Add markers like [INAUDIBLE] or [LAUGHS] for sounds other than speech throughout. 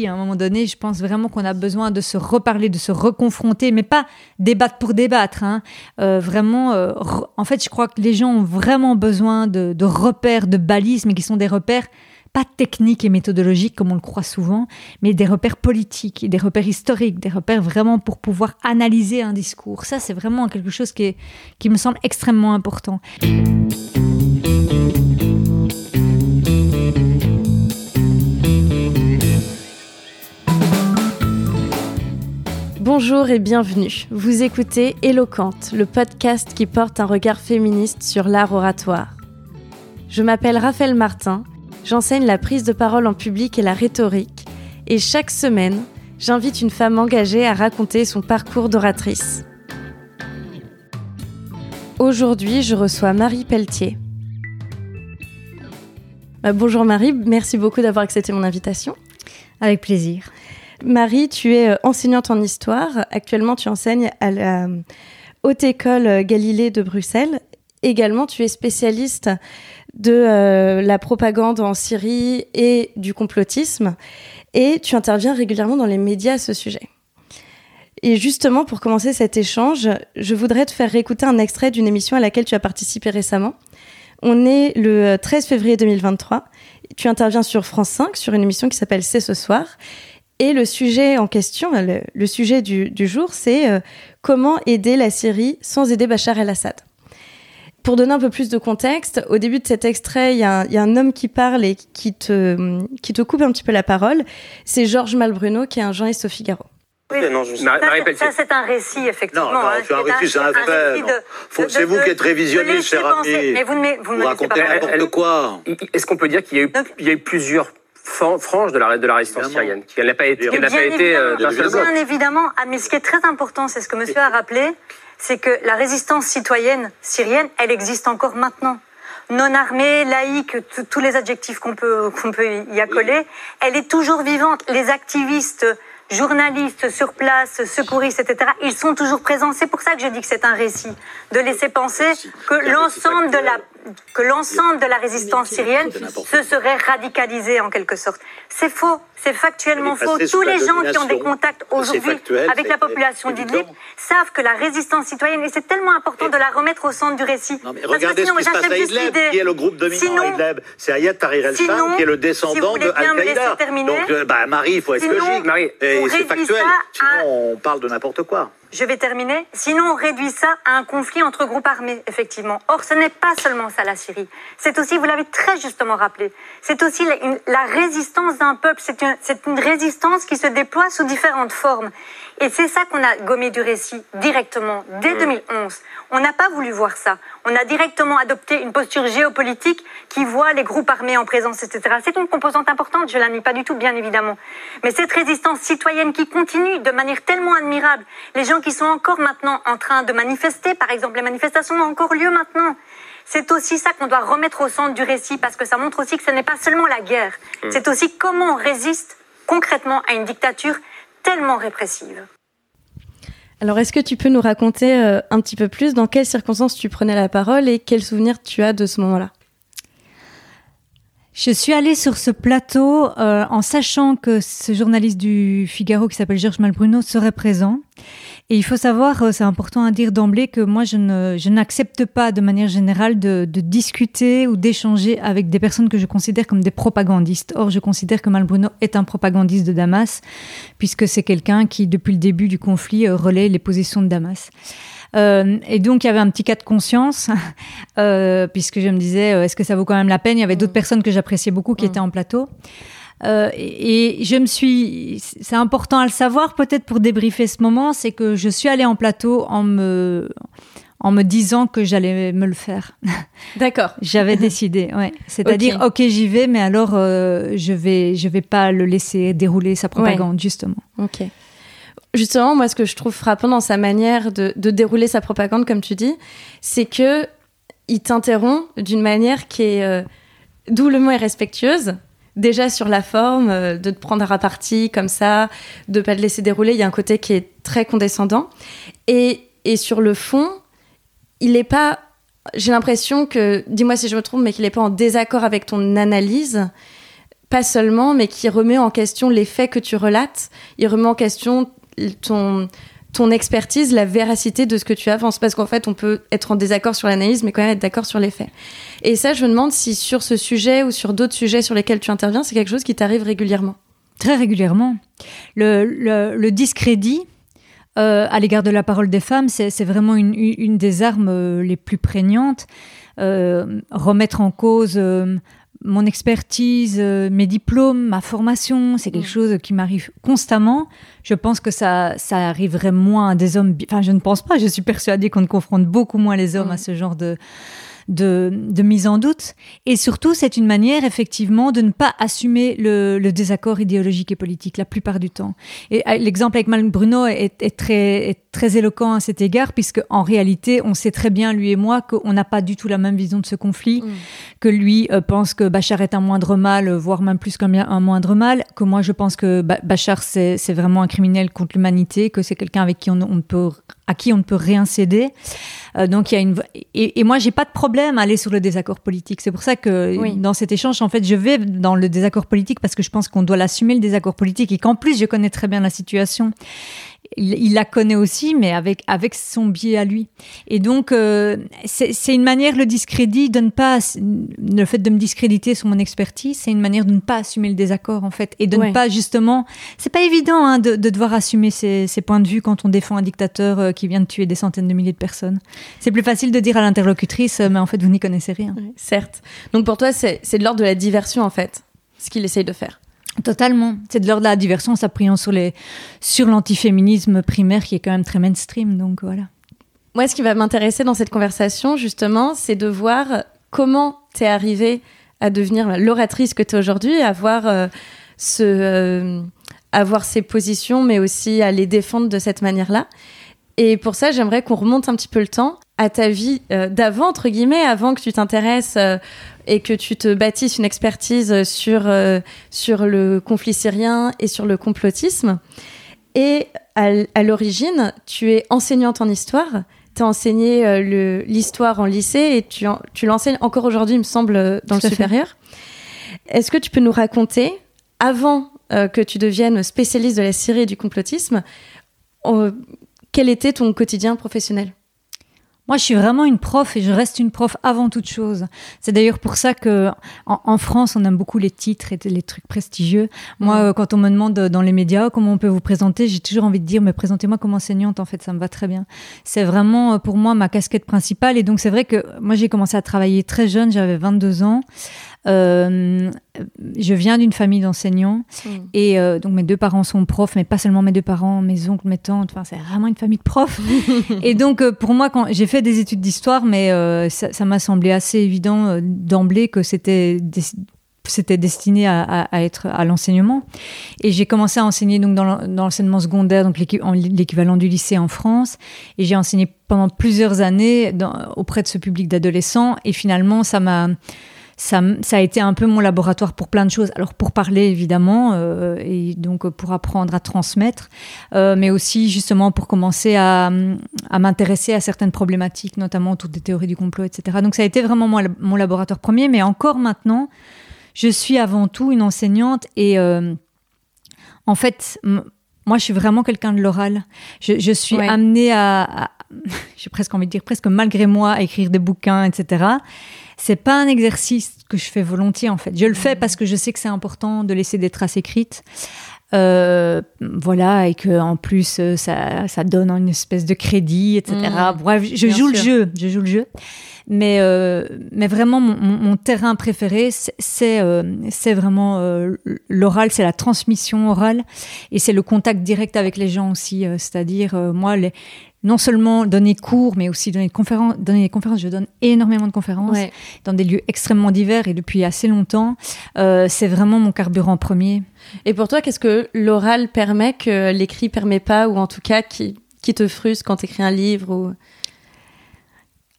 À un moment donné, je pense vraiment qu'on a besoin de se reparler, de se reconfronter, mais pas débattre pour débattre. Hein. Euh, vraiment, euh, en fait, je crois que les gens ont vraiment besoin de, repères, de balises, mais qui sont des repères pas techniques et méthodologiques comme on le croit souvent, mais des repères politiques, des repères historiques, des repères vraiment pour pouvoir analyser un discours. Ça, c'est vraiment quelque chose qui me semble extrêmement important. Bonjour et bienvenue. Vous écoutez Éloquente, le podcast qui porte un regard féministe sur l'art oratoire. Je m'appelle Raphaël Martin, j'enseigne la prise de parole en public et la rhétorique, et chaque semaine, j'invite une femme engagée à raconter son parcours d'oratrice. Aujourd'hui, je reçois Marie Pelletier. Euh, bonjour Marie, merci beaucoup d'avoir accepté mon invitation. Avec plaisir. Marie, tu es euh, enseignante en histoire. Actuellement, tu enseignes à la euh, Haute École euh, Galilée de Bruxelles. Également, tu es spécialiste de la propagande en Syrie et du complotisme. Et tu interviens régulièrement dans les médias à ce sujet. Et justement, pour commencer cet échange, je voudrais te faire écouter un extrait d'une émission à laquelle tu as participé récemment. On est le 13 février 2023. Tu interviens sur France 5 sur une émission qui s'appelle C'est ce soir. Et le sujet en question, le, sujet du, jour, c'est euh, comment aider la Syrie sans aider Bachar el-Assad. Pour donner un peu plus de contexte, au début de cet extrait, il y, a un homme qui parle et qui te, qui te coupe un petit peu la parole. C'est Georges Malbruno, qui est un journaliste au Figaro. Oui, non, je ça, ça c'est un récit, effectivement. Non, non c'est un récit, c'est un fait. C'est vous qui êtes révisionniste, cher ami. Mais vous ne vous, vous racontez n'importe quoi. Est-ce qu'on peut dire qu'il y, y a eu plusieurs franche de la, de la résistance syrienne, qui n'a pas été, n'a pas été euh, Bien évidemment, ah, mais ce qui est très important, c'est ce que monsieur a rappelé, c'est que la résistance citoyenne syrienne, elle existe encore maintenant. Non armée, laïque, tous les adjectifs qu'on peut, qu'on peut y accoler, elle est toujours vivante. Les activistes journalistes sur place, secouristes, etc., ils sont toujours présents. C'est pour ça que je dis que c'est un récit, de laisser penser que l'ensemble de la que l'ensemble de la résistance syrienne se serait radicalisé en quelque sorte. C'est faux, c'est factuellement faux. Tous les gens qui ont des contacts aujourd'hui avec la population d'Idlib savent que la résistance citoyenne, et c'est tellement important de la remettre au centre du récit. regardez ce qui se passe à Idlib, qui est le groupe dominant à Idlib? C'est Ayat Tahrir el-Sham qui est le descendant de Al-Qaïda. Donc, euh, bah, Marie, il faut être logique. Marie, c'est factuel. Sinon, on parle de n'importe quoi. Je vais terminer. Sinon, on réduit ça à un conflit entre groupes armés, effectivement. Or, ce n'est pas seulement ça la Syrie. C'est aussi, vous l'avez très justement rappelé, c'est aussi la, résistance d'un peuple. C'est une, une résistance qui se déploie sous différentes formes. Et c'est ça qu'on a gommé du récit directement dès 2011. On n'a pas voulu voir ça. On a directement adopté une posture géopolitique qui voit les groupes armés en présence, etc. C'est une composante importante, je la nie pas du tout, bien évidemment. Mais cette résistance citoyenne qui continue de manière tellement admirable, les gens qui sont encore maintenant en train de manifester, par exemple, les manifestations ont encore lieu maintenant. C'est aussi ça qu'on doit remettre au centre du récit parce que ça montre aussi que ce n'est pas seulement la guerre, mm. c'est aussi comment on résiste concrètement à une dictature tellement répressive. Alors, est-ce que tu peux nous raconter euh, un petit peu plus dans quelles circonstances tu prenais la parole et quels souvenirs tu as de ce moment-là? Je suis allée sur ce plateau euh, en sachant que ce journaliste du Figaro qui s'appelle Georges Malbruno serait présent. Et il faut savoir, euh, c'est important à dire d'emblée, que moi, je, ne, je n'accepte pas de manière générale de, de discuter ou d'échanger avec des personnes que je considère comme des propagandistes. Or, je considère que Malbruno est un propagandiste de Damas, puisque c'est quelqu'un qui, depuis le début du conflit, euh, relaie les positions de Damas. Euh, et donc, il y avait un petit cas de conscience, [LAUGHS] euh, puisque je me disais, euh, est-ce que ça vaut quand même la peine? Il y avait d'autres mm. personnes que j'appréciais beaucoup qui mm. étaient en plateau. Et, je me suis, c'est important à le savoir peut-être pour débriefer ce moment, c'est que je suis allée en plateau en me, en me disant que j'allais me le faire. [LAUGHS] D'accord. J'avais [LAUGHS] décidé, ouais. C'est-à-dire, ok, j'y vais, mais alors je vais, je vais pas le laisser dérouler sa propagande, justement. Ok. Justement, moi, ce que je trouve frappant dans sa manière de, dérouler sa propagande, comme tu dis, c'est que il t'interrompt d'une manière qui est euh, doublement irrespectueuse. Déjà sur la forme, euh, de te prendre à partie comme ça, de pas te laisser dérouler, il y a un côté qui est très condescendant. Et, et sur le fond, il n'est pas. J'ai l'impression que, dis-moi si je me trompe, mais qu'il n'est pas en désaccord avec ton analyse pas seulement, mais qui remet en question les faits que tu relates. Il remet en question ton, ton expertise, la véracité de ce que tu avances. Parce qu'en fait, on peut être en désaccord sur l'analyse, mais quand même être d'accord sur les faits. Et ça, je me demande si sur ce sujet ou sur d'autres sujets sur lesquels tu interviens, c'est quelque chose qui t'arrive régulièrement. Très régulièrement. Le, le, discrédit euh, à l'égard de la parole des femmes, c'est vraiment une, une, des armes euh, les plus prégnantes. Euh, remettre en cause mon expertise, mes diplômes, ma formation, c'est quelque mm. chose qui m'arrive constamment. Je pense que ça, ça arriverait moins à des hommes. Enfin, je ne pense pas. Je suis persuadée qu'on confronte beaucoup moins les hommes mm. à ce genre de, de, mise en doute. Et surtout, c'est une manière, effectivement, de ne pas assumer le, désaccord idéologique et politique la plupart du temps. Et euh, l'exemple avec Malm Bruno est, très, très éloquent à cet égard, puisque en réalité, on sait très bien, lui et moi, qu'on n'a pas du tout la même vision de ce conflit, mm. que lui euh, pense que Bachar est un moindre mal, voire même plus qu'un un moindre mal, que moi je pense que Bachar c'est vraiment un criminel contre l'humanité, que c'est quelqu'un avec qui on, on peut à qui on ne peut rien céder. Euh, donc il y a une et, et moi j'ai pas de problème à aller sur le désaccord politique. C'est pour ça que dans cet échange en fait je vais dans le désaccord politique parce que je pense qu'on doit l'assumer le désaccord politique et qu'en plus je connais très bien la situation il, la connaît aussi, mais avec, avec son biais à lui. Et donc, euh, c'est une manière, le discrédit, de ne pas, le fait de me discréditer sur mon expertise, c'est une manière de ne pas assumer le désaccord, en fait. Et de ne pas, justement, c'est pas évident hein, de, devoir assumer ses, points de vue quand on défend un dictateur euh, qui vient de tuer des centaines de milliers de personnes. C'est plus facile de dire à l'interlocutrice, euh, mais en fait, vous n'y connaissez rien. certes. Donc pour toi, c'est de l'ordre de la diversion, en fait, ce qu'il essaye de faire. Totalement. C'est de l'ordre de la diversion, s'appuyant sur l'antiféminisme primaire qui est quand même très mainstream. Donc voilà. Moi, ce qui va m'intéresser dans cette conversation, justement, c'est de voir comment tu es arrivée à devenir l'oratrice que tu es aujourd'hui, à avoir, euh, ce, euh, avoir ces positions, mais aussi à les défendre de cette manière-là. Et pour ça, j'aimerais qu'on remonte un petit peu le temps à ta vie euh, d'avant, entre guillemets, avant que tu t'intéresses et que tu te bâtisses une expertise sur, euh, sur le conflit syrien et sur le complotisme. Et à, l'origine, tu es enseignante en histoire. Tu as enseigné euh, l'histoire en lycée et tu, tu l'enseignes encore aujourd'hui, il me semble, dans le supérieur. Est-ce que tu peux nous raconter, avant euh, que tu deviennes spécialiste de la Syrie et du complotisme, quel était ton quotidien professionnel? Moi, je suis vraiment une prof et je reste une prof avant toute chose. C'est d'ailleurs pour ça que en, France, on aime beaucoup les titres et les trucs prestigieux. Moi, mm. euh, quand on me demande dans les médias comment on peut vous présenter, j'ai toujours envie de dire mais présentez-moi comme enseignante. En fait, ça me va très bien. C'est vraiment euh, pour moi ma casquette principale. Et donc, c'est vrai que moi, j'ai commencé à travailler très jeune. J'avais 22 ans. Euh, je viens d'une famille d'enseignants hmm. et euh, donc mes deux parents sont profs, mais pas seulement mes deux parents, mes oncles, mes tantes. Enfin, c'est vraiment une famille de profs. [LAUGHS] et donc euh, pour moi, quand j'ai fait des études d'histoire, mais ça m'a semblé assez évident d'emblée que c'était c'était destiné à, être à l'enseignement. Et j'ai commencé à enseigner donc dans l'enseignement secondaire, donc l'équivalent du lycée en France. Et j'ai enseigné pendant plusieurs années auprès de ce public d'adolescents. Et finalement, ça m'a ça, a été un peu mon laboratoire pour plein de choses. Alors pour parler évidemment, euh, et donc pour apprendre à transmettre, euh, mais aussi justement pour commencer à, m'intéresser à certaines problématiques, notamment autour des théories du complot, etc. Donc ça a été vraiment mon, laboratoire premier, mais encore maintenant, je suis avant tout une enseignante et euh, en fait, moi je suis vraiment quelqu'un de l'oral. Je, suis amenée à, à [LAUGHS] j'ai presque envie de dire presque malgré moi à écrire des bouquins, etc c'est pas un exercice que je fais volontiers en fait. Je le fais mmh. parce que je sais que c'est important de laisser des traces écrites. Euh, voilà, et que en plus euh, ça, ça, donne une espèce de crédit, etc. Mmh. Bref, je joue le jeu, je joue le jeu. Mais, euh, mais vraiment, mon, mon, terrain préféré, c'est euh, c'est vraiment l'oral, c'est la transmission orale, et c'est le contact direct avec les gens aussi. C'est-à-dire, moi, les, non seulement donner cours, mais aussi donner, conférences, donner des conférences. Je donne énormément de conférences dans des lieux extrêmement divers et depuis assez longtemps. Euh, c'est vraiment mon carburant premier. Et pour toi, qu'est-ce que l'oral permet que l'écrit permet pas, ou en tout cas qui, qui te frustre quand tu écris un livre ou...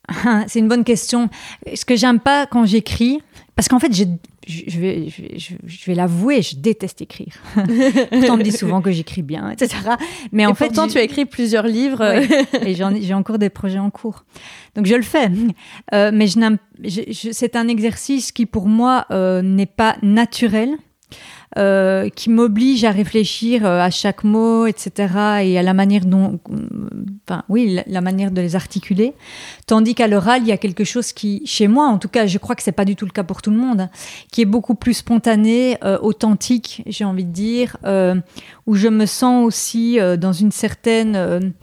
[LAUGHS] C'est une bonne question. Ce que j'aime pas quand j'écris, parce qu'en fait, je, je vais, je, vais l'avouer, je déteste écrire. [LAUGHS] pourtant, on me dit souvent que j'écris bien, etc. Mais en fait, pourtant, tu as écrit plusieurs livres. [LAUGHS] et j'ai encore des projets en cours. Donc, je le fais. Euh, mais je c'est un exercice qui, pour moi, euh, n'est pas naturel euh, qui m'oblige à réfléchir euh, à chaque mot, etc., et à la manière dont, enfin, oui, la, manière de les articuler. Tandis qu'à l'oral, il y a quelque chose qui, chez moi, en tout cas, je crois que c'est pas du tout le cas pour tout le monde, qui est beaucoup plus spontané, euh, authentique, j'ai envie de dire, où je me sens aussi dans une certaine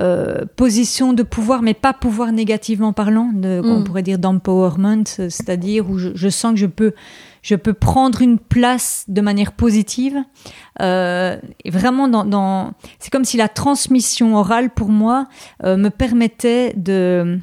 euh, position de pouvoir, mais pas pouvoir négativement parlant, de, on mm. pourrait dire d'empowerment, c'est-à-dire où je, sens que je peux, je peux prendre une place de manière positive. Euh, et vraiment, c'est comme si la transmission orale pour moi euh, me permettait de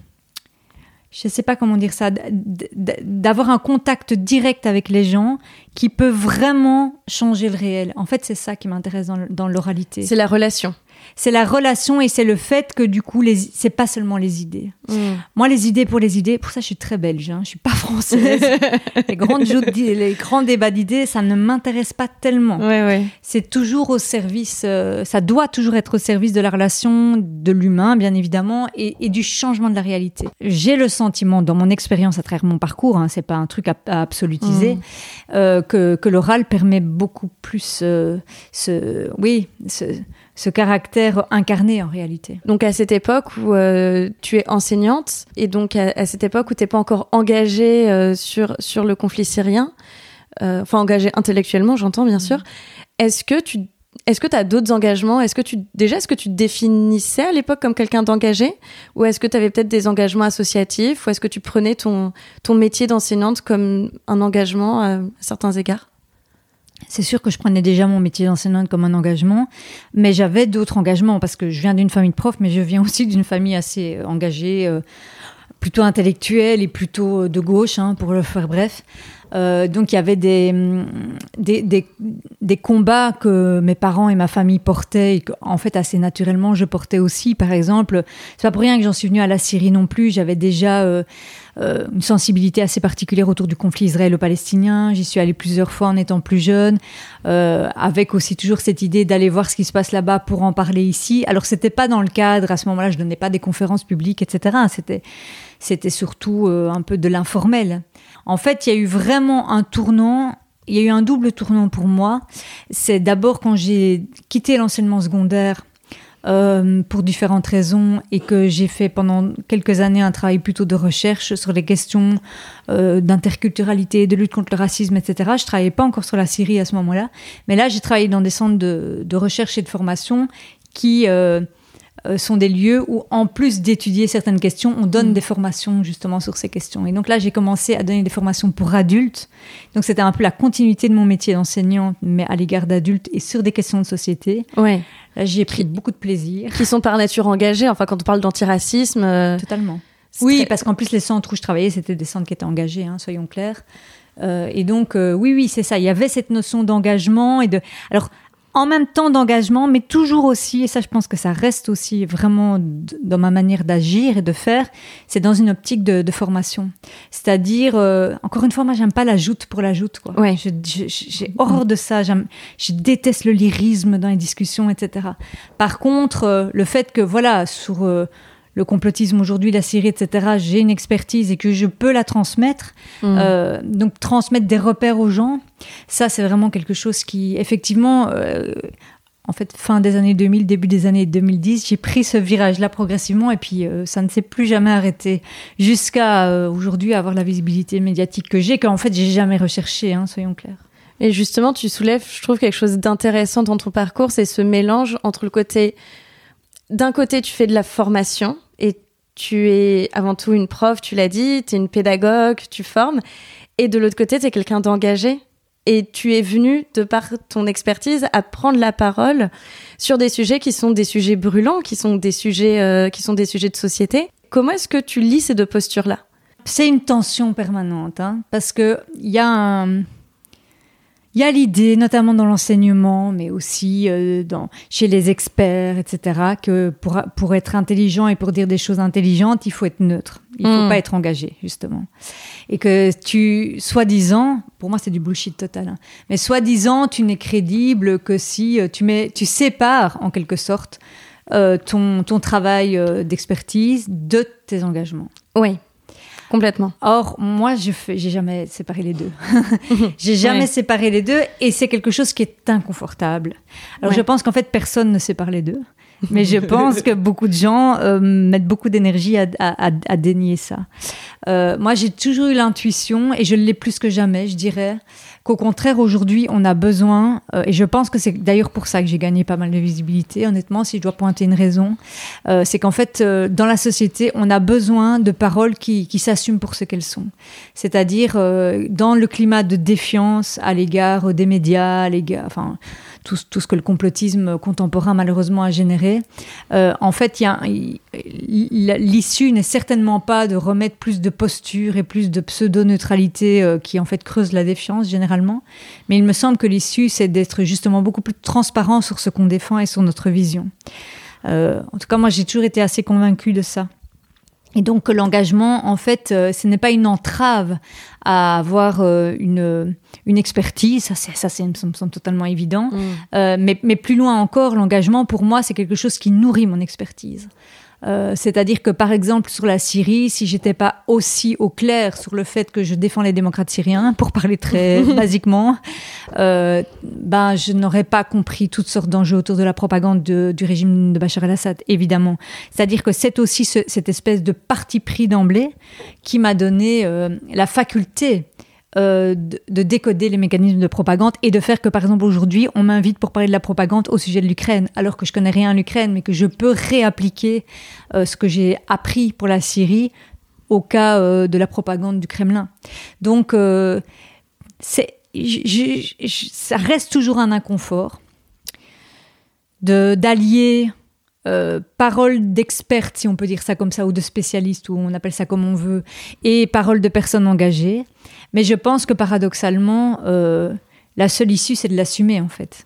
je ne sais pas comment dire ça, d'avoir un contact direct avec les gens qui peut vraiment changer le réel. En fait, c'est ça qui m'intéresse dans l'oralité. C'est la relation c'est la relation et c'est le fait que du coup, c'est pas seulement les idées. Mm. Moi, les idées pour les idées, pour ça, je suis très belge. Hein, je suis pas française. [LAUGHS] les grandes les grands débats d'idées, ça ne m'intéresse pas tellement. C'est toujours au service. Euh, ça doit toujours être au service de la relation, de l'humain, bien évidemment, et, du changement de la réalité. J'ai le sentiment, dans mon expérience à travers mon parcours, hein, c'est pas un truc à, absolutiser, mm. euh, que, que l'oral permet beaucoup plus euh, ce, oui, ce, ce caractère incarné en réalité. Donc à cette époque où euh, tu es enseignante et donc à, cette époque où tu n'es pas encore engagée euh, sur, sur le conflit syrien, euh, enfin engagée intellectuellement j'entends bien sûr, est-ce que tu est-ce que tu as d'autres engagements? Est-ce que tu déjà est-ce que tu te définissais à l'époque comme quelqu'un d'engagé? Ou est-ce que tu avais peut-être des engagements associatifs? Ou est-ce que tu prenais ton ton métier d'enseignante comme un engagement à certains égards? C'est sûr que je prenais déjà mon métier d'enseignante comme un engagement, mais j'avais d'autres engagements parce que je viens d'une famille de profs, mais je viens aussi d'une famille assez euh, engagée, euh, plutôt intellectuelle et plutôt euh, de gauche, hein, pour le faire bref. donc il y avait mm, des, des, des, combats que mes parents et ma famille portaient et en fait assez naturellement je portais aussi. Par exemple, c'est pas pour rien que j'en suis venue à la Syrie non plus. J'avais déjà une sensibilité assez particulière autour du conflit israélo-palestinien. J'y suis allée plusieurs fois en étant plus jeune, euh, avec aussi toujours cette idée d'aller voir ce qui se passe là-bas pour en parler ici. Alors c'était pas dans le cadre à ce moment-là, je donnais pas des conférences publiques, etc. C'était c'était surtout euh, un peu de l'informel. En fait, il y a eu vraiment un tournant il y a eu un double tournant pour moi. C'est d'abord quand j'ai quitté l'enseignement secondaire euh, pour différentes raisons et que j'ai fait pendant quelques années un travail plutôt de recherche sur les questions euh, d'interculturalité, de lutte contre le racisme, etc. Je travaillais pas encore sur la Syrie à ce moment-là, mais là j'ai travaillé dans des centres de, de recherche et de formation qui euh, sont des lieux où, en plus d'étudier certaines questions, on donne mm. des formations justement sur ces questions. Et donc là, j'ai commencé à donner des formations pour adultes. Donc c'était un peu la continuité de mon métier d'enseignant, mais à l'égard d'adultes et sur des questions de société. Ouais. Là, j'y ai pris beaucoup de plaisir. Qui sont par nature engagés. Enfin, quand on parle d'antiracisme. Euh, Totalement. Oui, parce qu'en plus, les centres où je travaillais, c'était des centres qui étaient engagés, hein, soyons clairs. Euh, et donc, oui, oui, c'est ça. Il y avait cette notion d'engagement et de. Alors, en même temps d'engagement, mais toujours aussi, et ça je pense que ça reste aussi vraiment dans ma manière d'agir et de faire, c'est dans une optique de, formation. C'est-à-dire, euh, encore une fois, moi j'aime pas la joute pour la joute. Quoi. Ouais. J'ai horreur de ça, je déteste le lyrisme dans les discussions, etc. Par contre, euh, le fait que, voilà, sur... Euh, le complotisme aujourd'hui, la Syrie, etc., j'ai une expertise et que je peux la transmettre, mm. euh, donc transmettre des repères aux gens, ça c'est vraiment quelque chose qui, effectivement, euh, en fait, fin des années 2000, début des années 2010, j'ai pris ce virage-là progressivement et puis euh, ça ne s'est plus jamais arrêté jusqu'à aujourd'hui avoir la visibilité médiatique que j'ai, qu'en fait j'ai jamais recherché, hein, soyons clairs. Et justement, tu soulèves, je trouve, quelque chose d'intéressant dans ton parcours, c'est ce mélange entre le côté d'un côté, tu fais de la formation et tu es avant tout une prof, tu l'as dit, tu es une pédagogue, tu formes. Et de l'autre côté, tu es quelqu'un d'engagé. Et tu es venu, de par ton expertise, à prendre la parole sur des sujets qui sont des sujets brûlants, qui sont des sujets, euh, qui sont des sujets de société. Comment est-ce que tu lis ces deux postures-là? C'est une tension permanente, hein, parce qu'il y a un il y a l'idée, notamment dans l'enseignement, mais aussi euh, dans, chez les experts, etc., que pour, pour être intelligent et pour dire des choses intelligentes, il faut être neutre. Il ne faut hmm. pas être engagé, justement. Et que tu, soi-disant, pour moi c'est du bullshit total, hein, mais soi-disant, tu n'es crédible que si euh, tu, mets, tu sépares, en quelque sorte, euh, ton, ton travail d'expertise de tes engagements. Oui. Complètement. Or, moi, je fais, j'ai jamais séparé les deux. [LAUGHS] j'ai jamais séparé les deux et c'est quelque chose qui est inconfortable. Alors, je pense qu'en fait, personne ne sépare les deux. Mais je pense que beaucoup de gens euh, mettent beaucoup d'énergie à, à, à, dénier ça. Euh, moi, j'ai toujours eu l'intuition, et je l'ai plus que jamais, je dirais, qu'au contraire, aujourd'hui, on a besoin, euh, et je pense que c'est d'ailleurs pour ça que j'ai gagné pas mal de visibilité, honnêtement, si je dois pointer une raison, euh, c'est qu'en fait, euh, dans la société, on a besoin de paroles qui, qui s'assument pour ce qu'elles sont. C'est-à-dire, dans le climat de défiance à l'égard des médias, à l'égard, enfin, tout, tout, ce que le complotisme contemporain malheureusement a généré. Euh, en fait, l'issue n'est certainement pas de remettre plus de posture et plus de pseudo-neutralité euh, qui en fait creuse la défiance généralement, mais il me semble que l'issue c'est d'être justement beaucoup plus transparent sur ce qu'on défend et sur notre vision. Euh, en tout cas, moi j'ai toujours été assez convaincue de ça. Et donc l'engagement, en fait, euh, ce n'est pas une entrave à avoir euh, une, une expertise, ça, c'est, ça, c'est, me semble totalement évident. Mm. Euh, mais, mais plus loin encore, l'engagement, pour moi, c'est quelque chose qui nourrit mon expertise. Euh, c'est-à-dire que par exemple sur la Syrie, si j'étais pas aussi au clair sur le fait que je défends les démocrates syriens, pour parler très [LAUGHS] basiquement, euh, ben je n'aurais pas compris toutes sortes d'enjeux autour de la propagande du régime de Bachar el-Assad, évidemment. C'est-à-dire que c'est aussi cette espèce de parti pris d'emblée qui m'a donné euh, la faculté euh, de, décoder les mécanismes de propagande et de faire que, par exemple, aujourd'hui, on m'invite pour parler de la propagande au sujet de l'Ukraine, alors que je connais rien à l'Ukraine, mais que je peux réappliquer euh, ce que j'ai appris pour la Syrie au cas euh, de la propagande du Kremlin. Donc, ça reste toujours un inconfort de d'allier euh, paroles d'experts, si on peut dire ça comme ça, ou de spécialistes, ou on appelle ça comme on veut, et paroles de personnes engagées. Mais je pense que paradoxalement, euh, la seule issue, c'est de l'assumer en fait.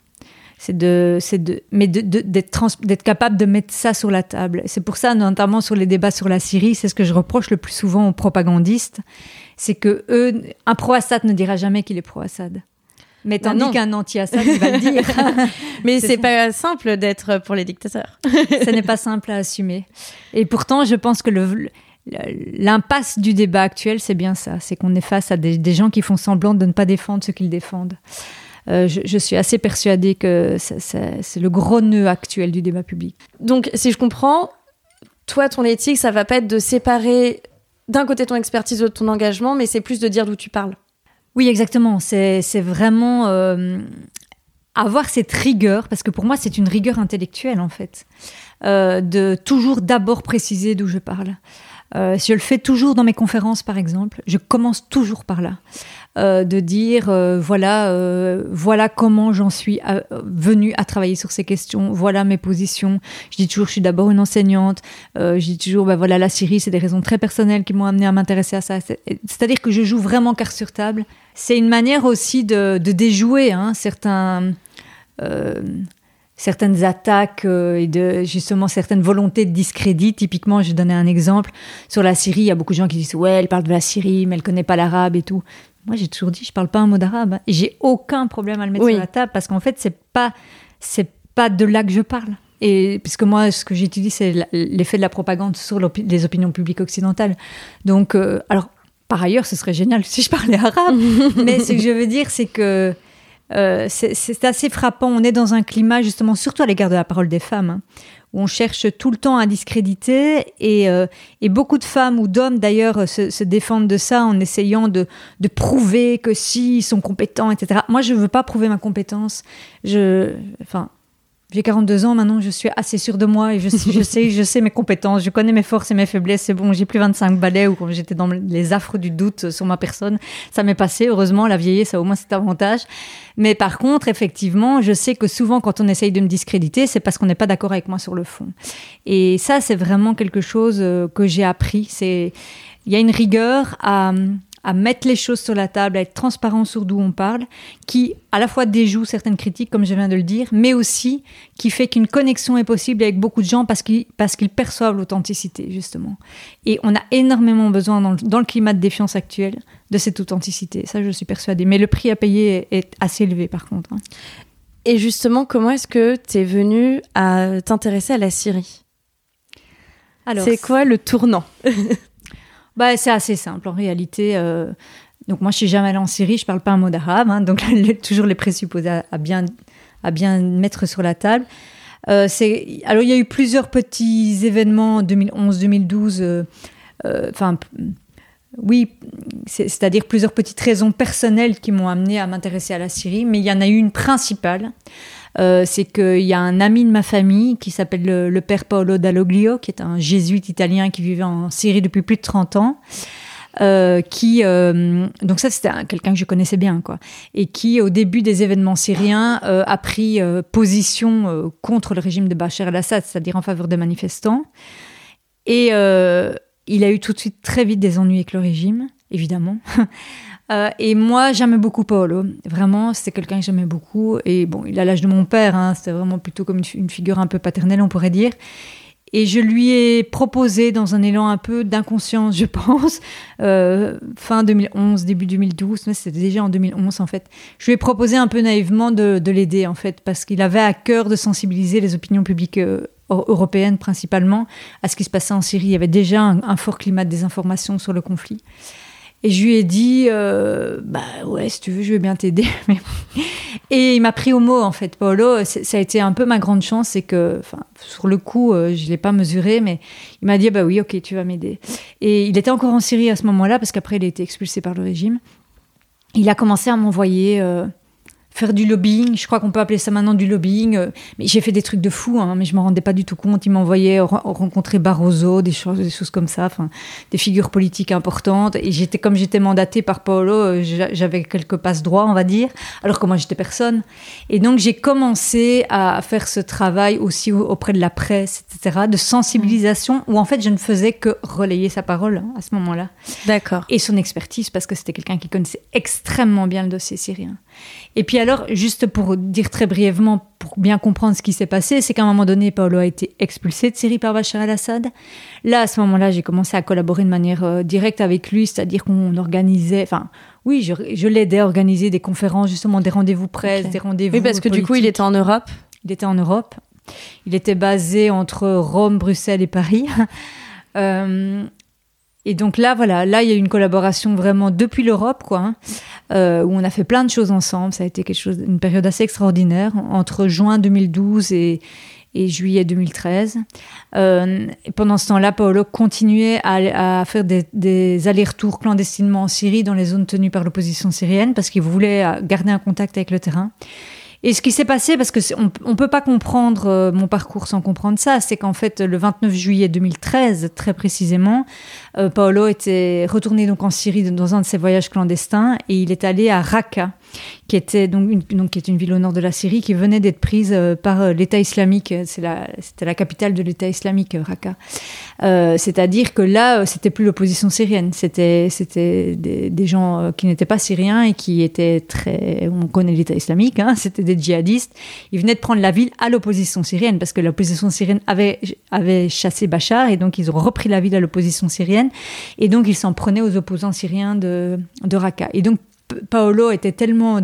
C'est de, de, mais d'être capable de mettre ça sur la table. C'est pour ça, notamment sur les débats sur la Syrie, c'est ce que je reproche le plus souvent aux propagandistes, c'est que eux, un pro-Assad ne dira jamais qu'il est pro-Assad. Mais bah tandis qu'un anti-Assad, il va le dire. [LAUGHS] Mais c'est pas simple d'être pour les dictateurs. Ce n'est pas simple à assumer. Et pourtant, je pense que le, l'impasse du débat actuel, c'est bien ça. C'est qu'on est face à des, gens qui font semblant de ne pas défendre ce qu'ils défendent. Euh, je, je, suis assez persuadée que c'est le gros nœud actuel du débat public. Donc, si je comprends, toi, ton éthique, ça va pas être de séparer d'un côté ton expertise de ton engagement, mais c'est plus de dire d'où tu parles. Oui, exactement. C'est vraiment euh, avoir cette rigueur, parce que pour moi, c'est une rigueur intellectuelle, en fait, euh, de toujours d'abord préciser d'où je parle. Euh, je le fais toujours dans mes conférences, par exemple. Je commence toujours par là. Euh, de dire voilà voilà comment j'en suis venue à travailler sur ces questions voilà mes positions je dis toujours je suis d'abord une enseignante je dis toujours bah voilà la Syrie c'est des raisons très personnelles qui m'ont amené à m'intéresser à ça c'est-à-dire que je joue vraiment carte sur table c'est une manière aussi de, de déjouer hein, certains certaines attaques et de justement certaines volontés de discrédit. Typiquement, je donnais un exemple sur la Syrie. Il y a beaucoup de gens qui disent ouais, elle parle de la Syrie, mais elle connaît pas l'arabe et tout. Moi, j'ai toujours dit, je parle pas un mot d'arabe. Et j'ai aucun problème à le mettre sur la table parce qu'en fait, c'est pas, c'est pas de là que je parle. Et puisque moi, ce que j'étudie, c'est l'effet de la propagande sur les opinions publiques occidentales. Donc, euh, alors, par ailleurs, ce serait génial si je parlais arabe. [LAUGHS] mais ce que je veux dire, c'est que euh, c'est assez frappant. On est dans un climat, justement, surtout à l'égard de la parole des femmes, hein, où on cherche tout le temps à discréditer et, euh, et beaucoup de femmes ou d'hommes d'ailleurs se, se, défendent de ça en essayant de, de prouver que si ils sont compétents, etc. Moi, je veux pas prouver ma compétence. Je, enfin, j'ai 42 ans maintenant, je suis assez sûre de moi et je, je [LAUGHS] sais, je sais mes compétences, je connais mes forces et mes faiblesses. C'est bon, j'ai plus 25 balais ou quand j'étais dans les affres du doute sur ma personne, ça m'est passé. Heureusement, la vieillesse ça au moins cet avantage. Mais par contre, effectivement, je sais que souvent quand on essaye de me discréditer, c'est parce qu'on n'est pas d'accord avec moi sur le fond. Et ça, c'est vraiment quelque chose euh, que j'ai appris. C'est il y a une rigueur à à mettre les choses sur la table, à être transparent sur d'où on parle, qui à la fois déjoue certaines critiques, comme je viens de le dire, mais aussi qui fait qu'une connexion est possible avec beaucoup de gens parce qu'ils parce qu'ils perçoivent l'authenticité, justement. Et on a énormément besoin, dans le, dans le, climat de défiance actuel, de cette authenticité. Ça, je suis persuadée. Mais le prix à payer est, assez élevé, par contre. Hein. Et justement, comment est-ce que tu es venu à t'intéresser à la Syrie? C'est quoi le tournant? [LAUGHS] bah, C'est assez simple en réalité. donc moi, je suis jamais allée en Syrie, je parle pas un mot d'arabe, hein, donc [LAUGHS] toujours les présupposés à, bien, à bien mettre sur la table. c'est alors il y a eu plusieurs petits événements en 2011-2012. Enfin, oui, c'est-à-dire plusieurs petites raisons personnelles qui m'ont amené à m'intéresser à la Syrie, mais il y en a eu une principale. Euh, c'est qu'il y a un ami de ma famille qui s'appelle le, père Paolo Dalloglio, qui est un jésuite italien qui vivait en Syrie depuis plus de 30 ans. Euh, qui euh, donc ça c'était quelqu'un que je connaissais bien quoi et qui au début des événements syriens a pris position contre le régime de Bachar el-Assad c'est-à-dire en faveur des manifestants et il a eu tout de suite très vite des ennuis avec le régime, évidemment. [LAUGHS] Euh, et moi, j'aimais beaucoup Paolo. Vraiment, c'était quelqu'un que j'aimais beaucoup. Et bon, il a l'âge de mon père. Hein. c'était vraiment plutôt comme une, figure un peu paternelle, on pourrait dire. Et je lui ai proposé, dans un élan un peu d'inconscience, je [LAUGHS] pense, euh, fin 2011, début 2012, mais c'était déjà en 2011 en fait, je lui ai proposé un peu naïvement de, l'aider en fait, parce qu'il avait à cœur de sensibiliser les opinions publiques euh, européenne principalement, à ce qui se passait en Syrie. Il y avait déjà un, fort climat de désinformation sur le conflit. Et je lui ai dit, euh, bah ouais, si tu veux, je vais bien t'aider. [LAUGHS] et il m'a pris au mot, en fait, Paolo. Ça a été un peu ma grande chance, c'est que, sur le coup, euh, je ne l'ai pas mesuré, mais il m'a dit, bah oui, ok, tu vas m'aider. Et il était encore en Syrie à ce moment-là, parce qu'après, il a été expulsé par le régime. Il a commencé à m'envoyer euh, faire du lobbying. Je crois qu'on peut appeler ça maintenant du lobbying. Euh, mais j'ai fait des trucs de fou, hein, mais je m'en rendais pas du tout compte. Il m'envoyait rencontrer Barroso, des choses, des choses comme ça, enfin, des figures politiques importantes. Et j'étais, comme j'étais mandatée par Paolo, euh, j'avais quelques passes droits, on va dire, alors que moi j'étais personne. Et donc j'ai commencé à faire ce travail aussi auprès de la presse, etc., de sensibilisation, où en fait je ne faisais que relayer sa parole hein, à ce moment-là. D'accord. Et son expertise, parce que c'était quelqu'un qui connaissait extrêmement bien le dossier syrien. Et puis alors, juste pour dire très brièvement, pour bien comprendre ce qui s'est passé, c'est qu'à un moment donné, Paolo a été expulsé de Syrie par Bachar el-Assad. Là, à ce moment-là, j'ai commencé à collaborer de manière euh, directe avec lui, c'est-à-dire qu'on organisait, enfin, oui, je, je l'aidais à organiser des conférences, justement des rendez-vous presse, des rendez-vous. Oui, parce que du coup, il était en Europe. Il était en Europe. Il était basé entre Rome, Bruxelles et Paris. [LAUGHS] euh, et donc là, voilà, là, il y a eu une collaboration vraiment depuis l'Europe, quoi, hein, euh, où on a fait plein de choses ensemble. Ça a été quelque chose, une période assez extraordinaire entre juin 2012 et, et juillet 2013. Euh, pendant ce temps-là, Paolo continuait à, faire des, des allers-retours clandestinement en Syrie, dans les zones tenues par l'opposition syrienne, parce qu'il voulait garder un contact avec le terrain. Et ce qui s'est passé, parce que on, ne peut pas comprendre euh, mon parcours sans comprendre ça, c'est qu'en fait le 29 juillet 2013, très précisément, euh, Paolo était retourné donc en Syrie dans un de ses voyages clandestins et il est allé à Raqqa, qui était donc une, donc qui est une ville au nord de la Syrie qui venait d'être prise euh, par euh, l'État islamique. C'est la, c'était la capitale de l'État islamique, euh, Raqqa. C'est-à-dire que là, c'était plus l'opposition syrienne, c'était c'était des, des, gens qui n'étaient pas syriens et qui étaient très, on connaît l'État islamique, hein, c'était des djihadistes. Ils venaient de prendre la ville à l'opposition syrienne parce que l'opposition syrienne avait avait chassé Bachar et donc ils ont repris la ville à l'opposition syrienne et donc ils s'en prenaient aux opposants syriens de de Raqqa. Et donc Paolo était tellement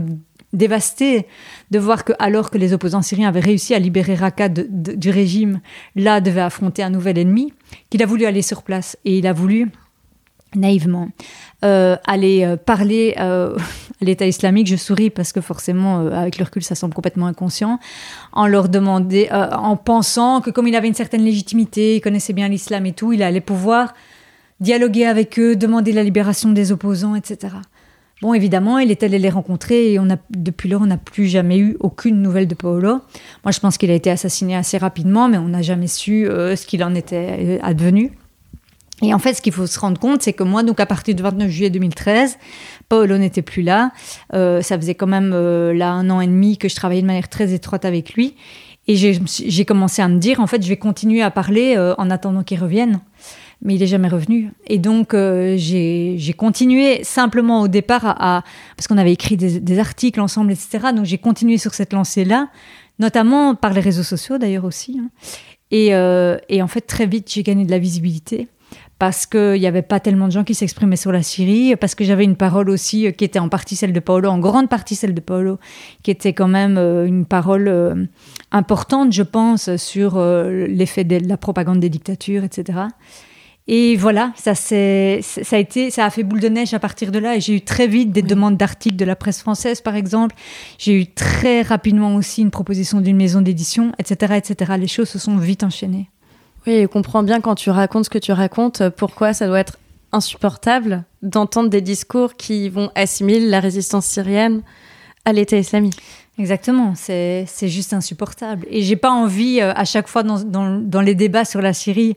dévasté de voir que, alors que les opposants syriens avaient réussi à libérer Raqqa du régime, là devait affronter un nouvel ennemi, qu'il a voulu aller sur place et il a voulu naïvement euh, aller euh, parler euh, [LAUGHS] à l'État islamique. Je souris parce que forcément, avec le recul, ça semble complètement inconscient. En leur demandant, en pensant que comme il avait une certaine légitimité, il connaissait bien l'islam et tout, il allait pouvoir dialoguer avec eux, demander la libération des opposants, etc. Bon, évidemment, il est allé les rencontrer et on a, depuis lors, on n'a plus jamais eu aucune nouvelle de Paolo. Moi, je pense qu'il a été assassiné assez rapidement, mais on n'a jamais su euh, ce qu'il en était euh, advenu. Et en fait, ce qu'il faut se rendre compte, c'est que moi, donc à partir du 29 juillet 2013, Paolo n'était plus là. Euh, ça faisait quand même là un an et demi que je travaillais de manière très étroite avec lui. Et j'ai commencé à me dire, en fait, je vais continuer à parler en attendant qu'il revienne mais il est jamais revenu. Et donc, euh, j'ai continué simplement au départ à, parce qu'on avait écrit des, articles ensemble, etc. Donc, j'ai continué sur cette lancée-là, notamment par les réseaux sociaux d'ailleurs aussi. Hein. Et, euh, et, en fait, très vite, j'ai gagné de la visibilité parce qu'il n'y avait pas tellement de gens qui s'exprimaient sur la Syrie, parce que j'avais une parole aussi euh, qui était en partie celle de Paolo, en grande partie celle de Paolo, qui était quand même une parole importante, je pense, sur l'effet de la propagande des dictatures, etc. Et voilà, ça, ça, a été, ça a fait boule de neige à partir de là. Et j'ai eu très vite des demandes d'articles de la presse française, par exemple. J'ai eu très rapidement aussi une proposition d'une maison d'édition, etc., etc. Les choses se sont vite enchaînées. Oui, je comprends bien quand tu racontes ce que tu racontes, pourquoi ça doit être insupportable d'entendre des discours qui vont assimiler la résistance syrienne à l'État islamique. Exactement, c'est juste insupportable. Et j'ai pas envie, euh, à chaque fois dans, dans, dans, les débats sur la Syrie,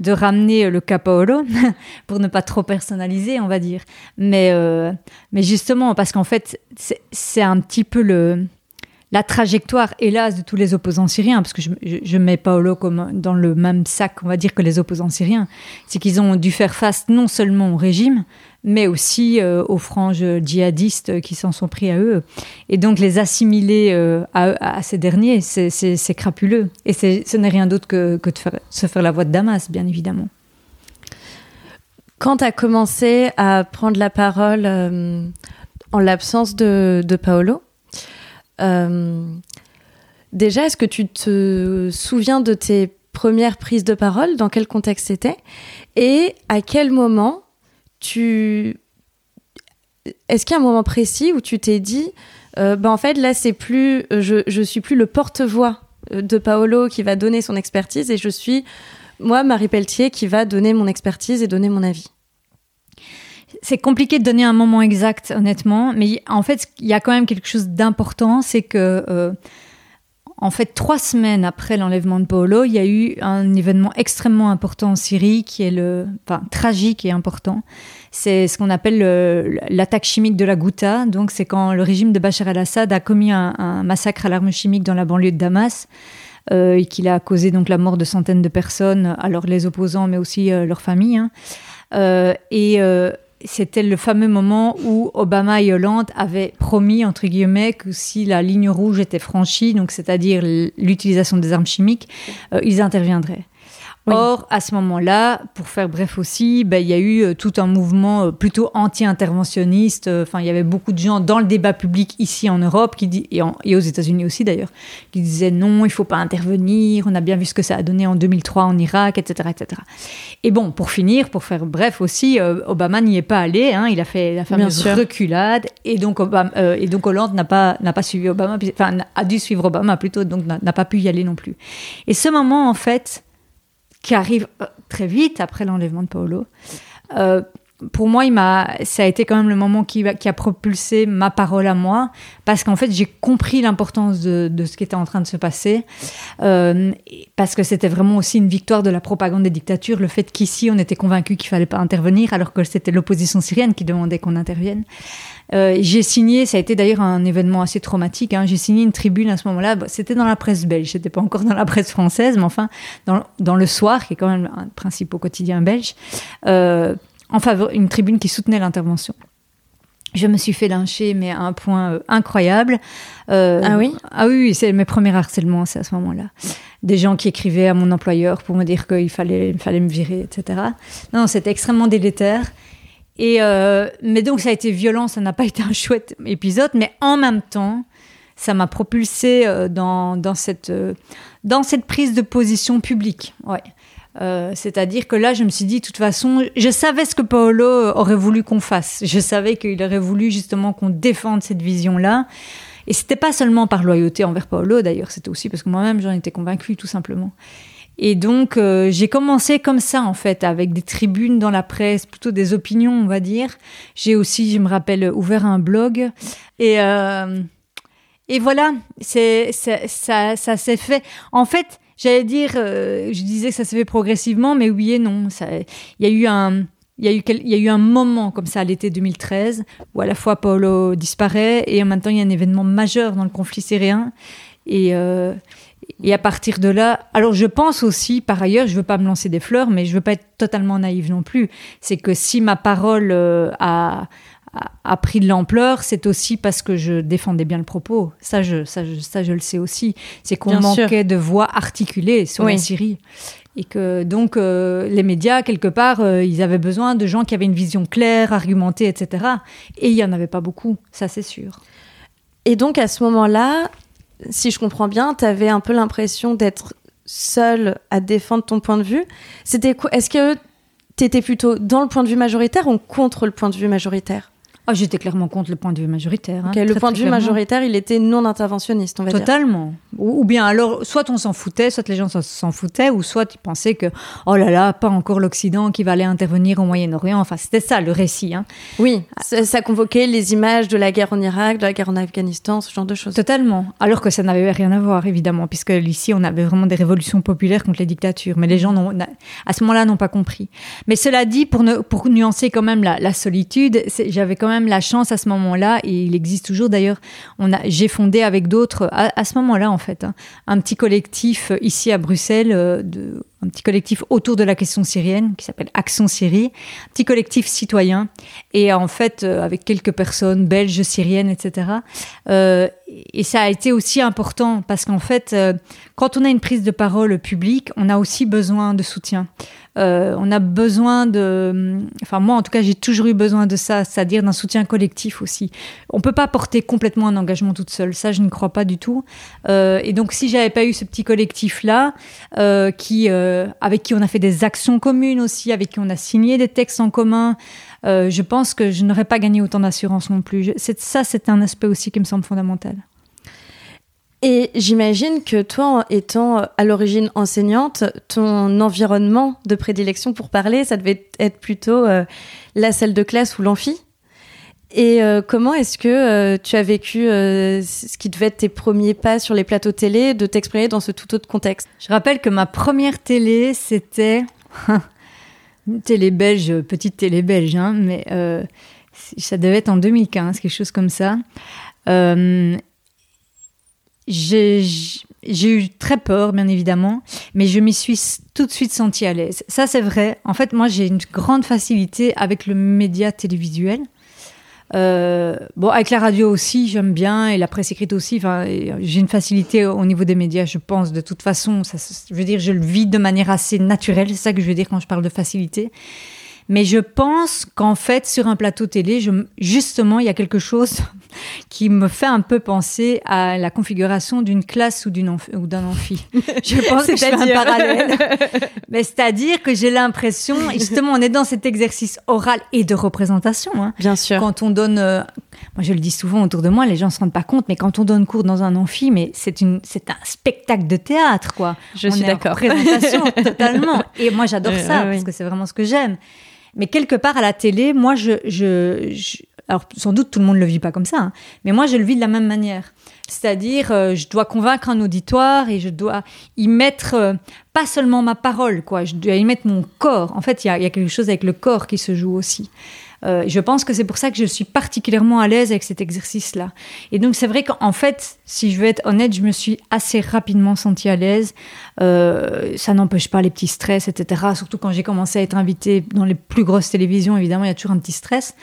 de ramener le Capaolo, [LAUGHS] pour ne pas trop personnaliser, on va dire. Mais, euh, mais justement, parce qu'en fait, c'est un petit peu le, la trajectoire, hélas, de tous les opposants syriens, parce que je, je, mets Paolo comme dans le même sac, on va dire, que les opposants syriens, c'est qu'ils ont dû faire face non seulement au régime, mais aussi euh, aux franges djihadistes qui s'en sont pris à eux. Et donc les assimiler euh, à, ces derniers, c'est crapuleux. Et ce n'est rien d'autre que, de se faire la voix de Damas, bien évidemment. Quand tu as commencé à prendre la parole euh, en l'absence de, Paolo, déjà, est-ce que tu te souviens de tes premières prises de parole? Dans quel contexte c'était? Et à quel moment tu. Est-ce qu'il y a un moment précis où tu t'es dit, euh, ben en fait, là, c'est plus. Je, je suis plus le porte-voix de Paolo qui va donner son expertise et je suis, moi, Marie Pelletier, qui va donner mon expertise et donner mon avis c'est compliqué de donner un moment exact, honnêtement, mais en fait, il y a quand même quelque chose d'important, c'est que, euh, en fait, trois semaines après l'enlèvement de Paolo, il y a eu un événement extrêmement important en Syrie, qui est le, enfin, tragique et important. C'est ce qu'on appelle l'attaque chimique de la Ghouta. Donc, c'est quand le régime de Bachar el-Assad a commis un, massacre à l'arme chimique dans la banlieue de Damas. Euh, et qu'il a causé donc la mort de centaines de personnes, alors les opposants, mais aussi euh, leurs familles. Hein. et c'était le fameux moment où Obama et Hollande avaient promis, entre guillemets, que si la ligne rouge était franchie, c'est-à-dire l'utilisation des armes chimiques, euh, ils interviendraient. Or, à ce moment-là, pour faire bref aussi, ben, il y a eu euh, tout un mouvement euh, plutôt anti-interventionniste. Euh, enfin, il y avait beaucoup de gens dans le débat public ici en Europe qui dit, et, aux États-Unis aussi d'ailleurs, qui disaient non, il ne faut pas intervenir. On a bien vu ce que ça a donné en 2003 en Irak, etc., etc. Et bon, pour finir, pour faire bref aussi, Obama n'y est pas allé. Hein, il a fait la fameuse reculade, et donc, Obama, et donc Hollande n'a pas n'a pas suivi Obama, enfin a dû suivre Obama plutôt, donc n'a pas pu y aller non plus. Et ce moment, en fait qui arrive euh, très vite après l'enlèvement de Paolo. Euh, pour moi, ça a été quand même le moment qui, a propulsé ma parole à moi, parce qu'en fait, j'ai compris l'importance de, ce qui était en train de se passer, euh, parce que c'était vraiment aussi une victoire de la propagande des dictatures, le fait qu'ici, on était convaincu qu'il fallait pas intervenir, alors que c'était l'opposition syrienne qui demandait qu'on intervienne. Euh, j'ai signé, ça a été d'ailleurs un événement assez traumatique. Hein, j'ai signé une tribune à ce moment-là. C'était dans la presse belge, c'était pas encore dans la presse française, mais enfin dans, le Soir, qui est quand même un principe au quotidien belge, euh, en faveur, une tribune qui soutenait l'intervention. Je me suis fait lyncher, mais à un point euh, incroyable. Euh, ah oui? Ah oui, c'est mes premiers harcèlements, c'est à ce moment-là. Des gens qui écrivaient à mon employeur pour me dire qu'il fallait, fallait me virer, etc. Non, c'était extrêmement délétère. Et euh, mais donc ça a été violent, ça n'a pas été un chouette épisode, mais en même temps, ça m'a propulsé dans, dans, cette, dans cette prise de position publique. Ouais. C'est-à-dire que là, je me suis dit, de toute façon, je savais ce que Paolo aurait voulu qu'on fasse. Je savais qu'il aurait voulu justement qu'on défende cette vision-là. Et c'était pas seulement par loyauté envers Paolo, d'ailleurs, c'était aussi parce que moi-même, j'en étais convaincue, tout simplement. Et donc, euh, j'ai commencé comme ça, en fait, avec des tribunes dans la presse, plutôt des opinions, on va dire. J'ai aussi, je me rappelle, ouvert un blog. Et, euh, et voilà, c'est, ça s'est fait. En fait, j'allais dire, euh, je disais que ça s'est fait progressivement, mais oui et non. Il y a eu un. Il y, a eu, il y a eu un moment comme ça à l'été 2013 où à la fois Paolo disparaît et en même temps il y a un événement majeur dans le conflit syrien. Et, et à partir de là, alors je pense aussi, par ailleurs, je veux pas me lancer des fleurs, mais je veux pas être totalement naïve non plus. C'est que si ma parole euh, a, a, pris de l'ampleur, c'est aussi parce que je défendais bien le propos. Ça, je, ça, je, ça, je le sais aussi. C'est qu'on manquait de voix articulée sur la Syrie. Et que donc euh, les médias, quelque part, euh, ils avaient besoin de gens qui avaient une vision claire, argumentée, etc. Et il y en avait pas beaucoup, ça c'est sûr. Et donc à ce moment-là, si je comprends bien, tu avais un peu l'impression d'être seule à défendre ton point de vue. C'était quoi Est-ce que t'étais plutôt dans le point de vue majoritaire ou contre le point de vue majoritaire? Ah, j'étais clairement contre le point de vue majoritaire. Hein, le point de vue majoritaire, il était non interventionniste, on va Totalement. Ou, bien alors, soit on s'en foutait, soit les gens s'en foutaient, ou soit ils pensaient que, oh là là, pas encore l'Occident qui va aller intervenir au Moyen-Orient. Enfin, c'était ça le récit. Hein. Oui, ça, convoquait les images de la guerre en Irak, de la guerre en Afghanistan, ce genre de choses. Totalement. Alors que ça n'avait rien à voir, évidemment, puisque ici, on avait vraiment des révolutions populaires contre les dictatures. Mais les gens, à ce moment-là, n'ont pas compris. Mais cela dit, pour, ne, pour nuancer quand même la, la solitude, j'avais quand même la chance à ce moment-là, et il existe toujours d'ailleurs, j'ai fondé avec d'autres, à, ce moment-là en fait, hein, un petit collectif ici à Bruxelles euh, un petit collectif autour de la question syrienne qui s'appelle Action Syrie, un petit collectif citoyen et en fait euh, avec quelques personnes belges, syriennes, etc. Euh, et ça a été aussi important parce qu'en fait, euh, quand on a une prise de parole publique, on a aussi besoin de soutien. Euh, on a besoin de, enfin moi en tout cas j'ai toujours eu besoin de ça, c'est-à-dire d'un soutien collectif aussi. On peut pas porter complètement un engagement toute seule, ça je ne crois pas du tout. Euh, et donc si j'avais pas eu ce petit collectif là, qui avec qui on a fait des actions communes aussi, avec qui on a signé des textes en commun. Je pense que je n'aurais pas gagné autant d'assurance non plus. ça, c'est un aspect aussi qui me semble fondamental. Et j'imagine que toi, étant à l'origine enseignante, ton environnement de prédilection pour parler, ça devait être plutôt euh, la salle de classe ou l'amphi. Et euh, comment est-ce que euh, tu as vécu ce qui devait être tes premiers pas sur les plateaux télé, de t'exprimer dans ce tout autre contexte? Je rappelle que ma première télé, c'était [LAUGHS] télé belge, petite télé belge, hein, mais ça devait être en 2015, quelque chose comme ça. J'ai eu très peur, bien évidemment, mais je m'y suis tout de suite sentie à l'aise. Ça, c'est vrai. En fait, moi, j'ai une grande facilité avec le média télévisuel. Euh, bon, avec la radio aussi, j'aime bien, et la presse écrite aussi. Enfin, j'ai une facilité au niveau des médias, je pense. De toute façon, ça, je veux dire, je le vis de manière assez naturelle. C'est ça que je veux dire quand je parle de facilité. Mais je pense qu'en fait, sur un plateau télé, je, justement, il y a quelque chose [LAUGHS] qui me fait un peu penser à la configuration d'une classe ou d'un amphi. [LAUGHS] Je pense que je fais un parallèle. [LAUGHS] Mais c'est-à-dire que j'ai l'impression, justement, on est dans cet exercice oral et de représentation. Hein. Bien sûr. Quand on donne, euh, moi je le dis souvent autour de moi, les gens ne se rendent pas compte, mais quand on donne cours dans un amphi, mais c'est une, c'est un spectacle de théâtre, quoi. Je suis d'accord. Représentation totalement. Et moi j'adore ça parce que c'est vraiment ce que j'aime. Mais quelque part à la télé, moi, je, je, alors sans doute tout le monde ne le vit pas comme ça, hein, mais moi je le vis de la même manière. C'est-à-dire, euh, je dois convaincre un auditoire et je dois y mettre euh, pas seulement ma parole, quoi. Je dois y mettre mon corps. En fait, il y a, y a, quelque chose avec le corps qui se joue aussi. Euh, je pense que c'est pour ça que je suis particulièrement à l'aise avec cet exercice-là. Et donc c'est vrai qu'en fait, si je veux être honnête, je me suis assez rapidement sentie à l'aise. Euh, ça n'empêche pas les petits stress, etc. Surtout quand j'ai commencé à être invitée dans les plus grosses télévisions, évidemment, il y a toujours un petit stress.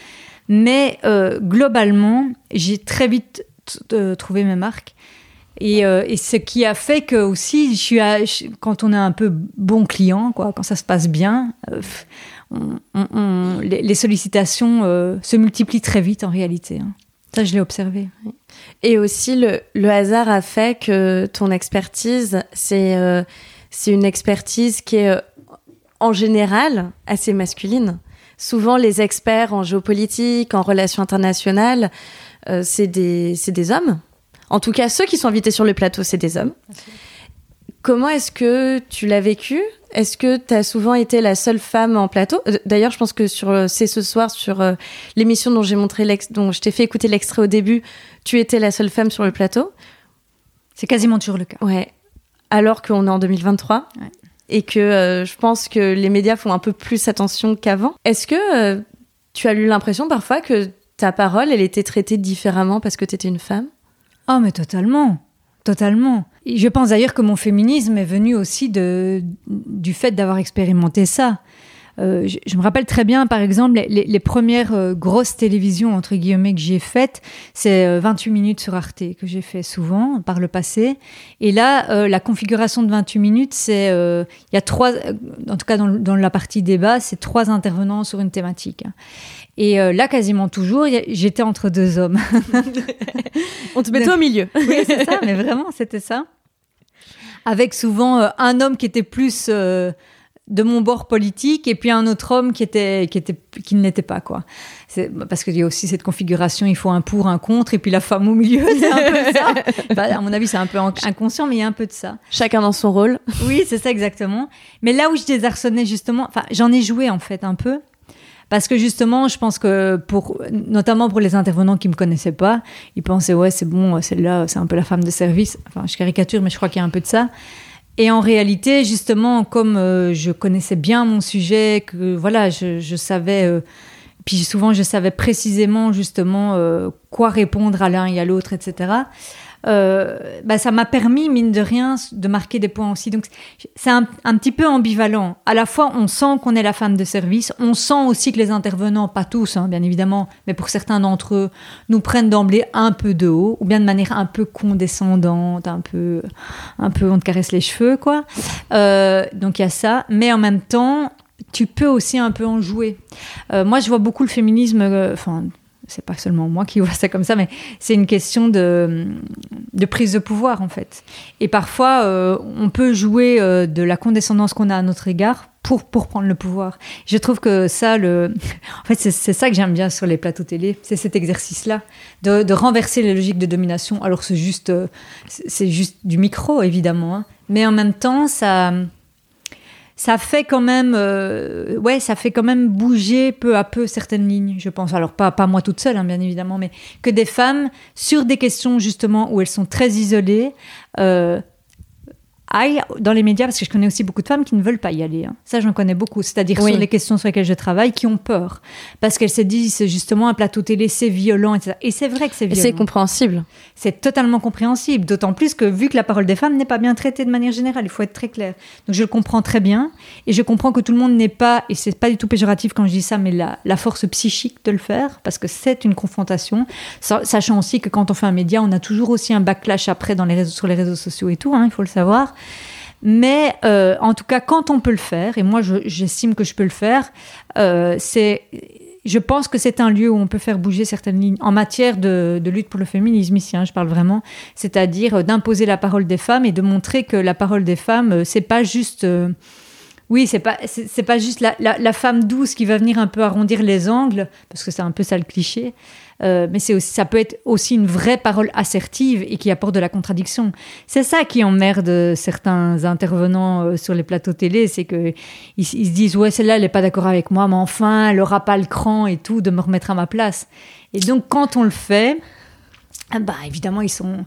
Mais euh, globalement, j'ai très vite trouvé mes marques. Et, ce qui a fait que aussi, quand on est un peu bon client, quoi, quand ça se passe bien, les, sollicitations euh, se multiplient très vite en réalité. Hein. Ça, je l'ai observé. Et aussi, le, hasard a fait que ton expertise, c'est euh, une expertise qui est euh, en général assez masculine. Souvent, les experts en géopolitique, en relations internationales, c'est des, des hommes. En tout cas, ceux qui sont invités sur le plateau, c'est des hommes. Comment est-ce que tu l'as vécu? Est-ce que tu as souvent été la seule femme en plateau? Euh, D'ailleurs, je pense que sur euh, c'est ce soir sur euh, l'émission dont j'ai montré dont je t'ai fait écouter l'extrait au début, tu étais la seule femme sur le plateau. C'est quasiment toujours le cas. Ouais. Alors qu'on est en 2023 et que je pense que les médias font un peu plus attention qu'avant. Est-ce que tu as eu l'impression parfois que ta parole, elle était traitée différemment parce que tu étais une femme? Oh, mais totalement. Totalement. Je pense d'ailleurs que mon féminisme est venu aussi du fait d'avoir expérimenté ça. Euh, je, me rappelle très bien, par exemple, les, premières euh, grosses télévisions, entre guillemets, que j'ai faites, c'est 28 euh, minutes sur Arte, que j'ai fait souvent par le passé. Et là, la configuration de 28 minutes, c'est, il y a trois, en tout cas dans la partie débat, c'est trois intervenants sur une thématique. Et euh, là, quasiment toujours, j'étais entre deux hommes. [LAUGHS] On te mettait au milieu. [LAUGHS] oui, c'est ça, mais vraiment, c'était ça. Avec souvent euh, un homme qui était plus euh, de mon bord politique et puis un autre homme qui était qui était qui ne l'était pas quoi. C'est parce qu'il y a aussi cette configuration, il faut un pour, un contre et puis la femme au milieu, c'est un peu ça. [LAUGHS] à mon avis, c'est un peu inconscient, mais il y a un peu de ça. Chacun dans son rôle. Oui, c'est ça exactement. Mais là où je désarçonnais justement, enfin, j'en ai joué en fait un peu. Parce que justement, je pense que pour, notamment pour les intervenants qui me connaissaient pas, ils pensaient ouais c'est bon, celle-là c'est un peu la femme de service. Enfin, je caricature, mais je crois qu'il y a un peu de ça. Et en réalité, justement, comme euh, je connaissais bien mon sujet, que voilà, je, savais, euh, puis souvent je savais précisément justement euh, quoi répondre à l'un et à l'autre, etc. Euh, bah, ça m'a permis, mine de rien, de marquer des points aussi. Donc, c'est un, petit peu ambivalent. À la fois, on sent qu'on est la femme de service, on sent aussi que les intervenants, pas tous, hein, bien évidemment, mais pour certains d'entre eux, nous prennent d'emblée un peu de haut, ou bien de manière un peu condescendante, un peu, un peu on te caresse les cheveux, quoi. Euh, donc, il y a ça. Mais en même temps, tu peux aussi un peu en jouer. Euh, moi, je vois beaucoup le féminisme, c'est pas seulement moi qui [LAUGHS] vois ça comme ça, mais c'est une question de, prise de pouvoir en fait. Et parfois, euh, on peut jouer euh, de la condescendance qu'on a à notre égard pour, pour prendre le pouvoir. Je trouve que ça, le... [LAUGHS] en fait, c'est ça que j'aime bien sur les plateaux télé, c'est cet exercice-là, de, de, renverser les logiques de domination. Alors c'est juste, euh, c'est juste du micro évidemment, hein. mais en même temps, ça ça fait quand même, euh, ouais, ça fait quand même bouger peu à peu certaines lignes, je pense. Alors pas pas moi toute seule, hein, bien évidemment, mais que des femmes sur des questions justement où elles sont très isolées. Euh, aille dans les médias, parce que je connais aussi beaucoup de femmes qui ne veulent pas y aller. Hein. Ça, j'en connais beaucoup. C'est-à-dire sur les questions sur lesquelles je travaille, qui ont peur. Parce qu'elles se disent, justement, un plateau télé, c'est violent, etc. Et c'est vrai que c'est violent. C'est compréhensible. C'est totalement compréhensible. D'autant plus que, vu que la parole des femmes n'est pas bien traitée de manière générale, il faut être très clair. Donc, je le comprends très bien. Et je comprends que tout le monde n'est pas, et c'est pas du tout péjoratif quand je dis ça, mais la, la force psychique de le faire, parce que c'est une confrontation. Sachant aussi que quand on fait un média, on a toujours aussi un backlash après dans les réseaux, sur les réseaux sociaux et tout, hein, il faut le savoir. Mais euh, en tout cas, quand on peut le faire, et moi j'estime que je peux le faire, euh, c'est je pense que c'est un lieu où on peut faire bouger certaines lignes en matière de, lutte pour le féminisme ici. Hein, je parle vraiment, c'est-à-dire euh, d'imposer la parole des femmes et de montrer que la parole des femmes, c'est pas juste oui, c'est pas c'est pas juste la, la, femme douce qui va venir un peu arrondir les angles parce que c'est un peu ça le cliché. Euh, mais c'est ça peut être aussi une vraie parole assertive et qui apporte de la contradiction. C'est ça qui emmerde certains intervenants euh, sur les plateaux télé, c'est que ils, se disent ouais celle-là elle est pas d'accord avec moi, mais enfin elle aura pas le cran et tout de me remettre à ma place. Et donc quand on le fait, bah évidemment ils sont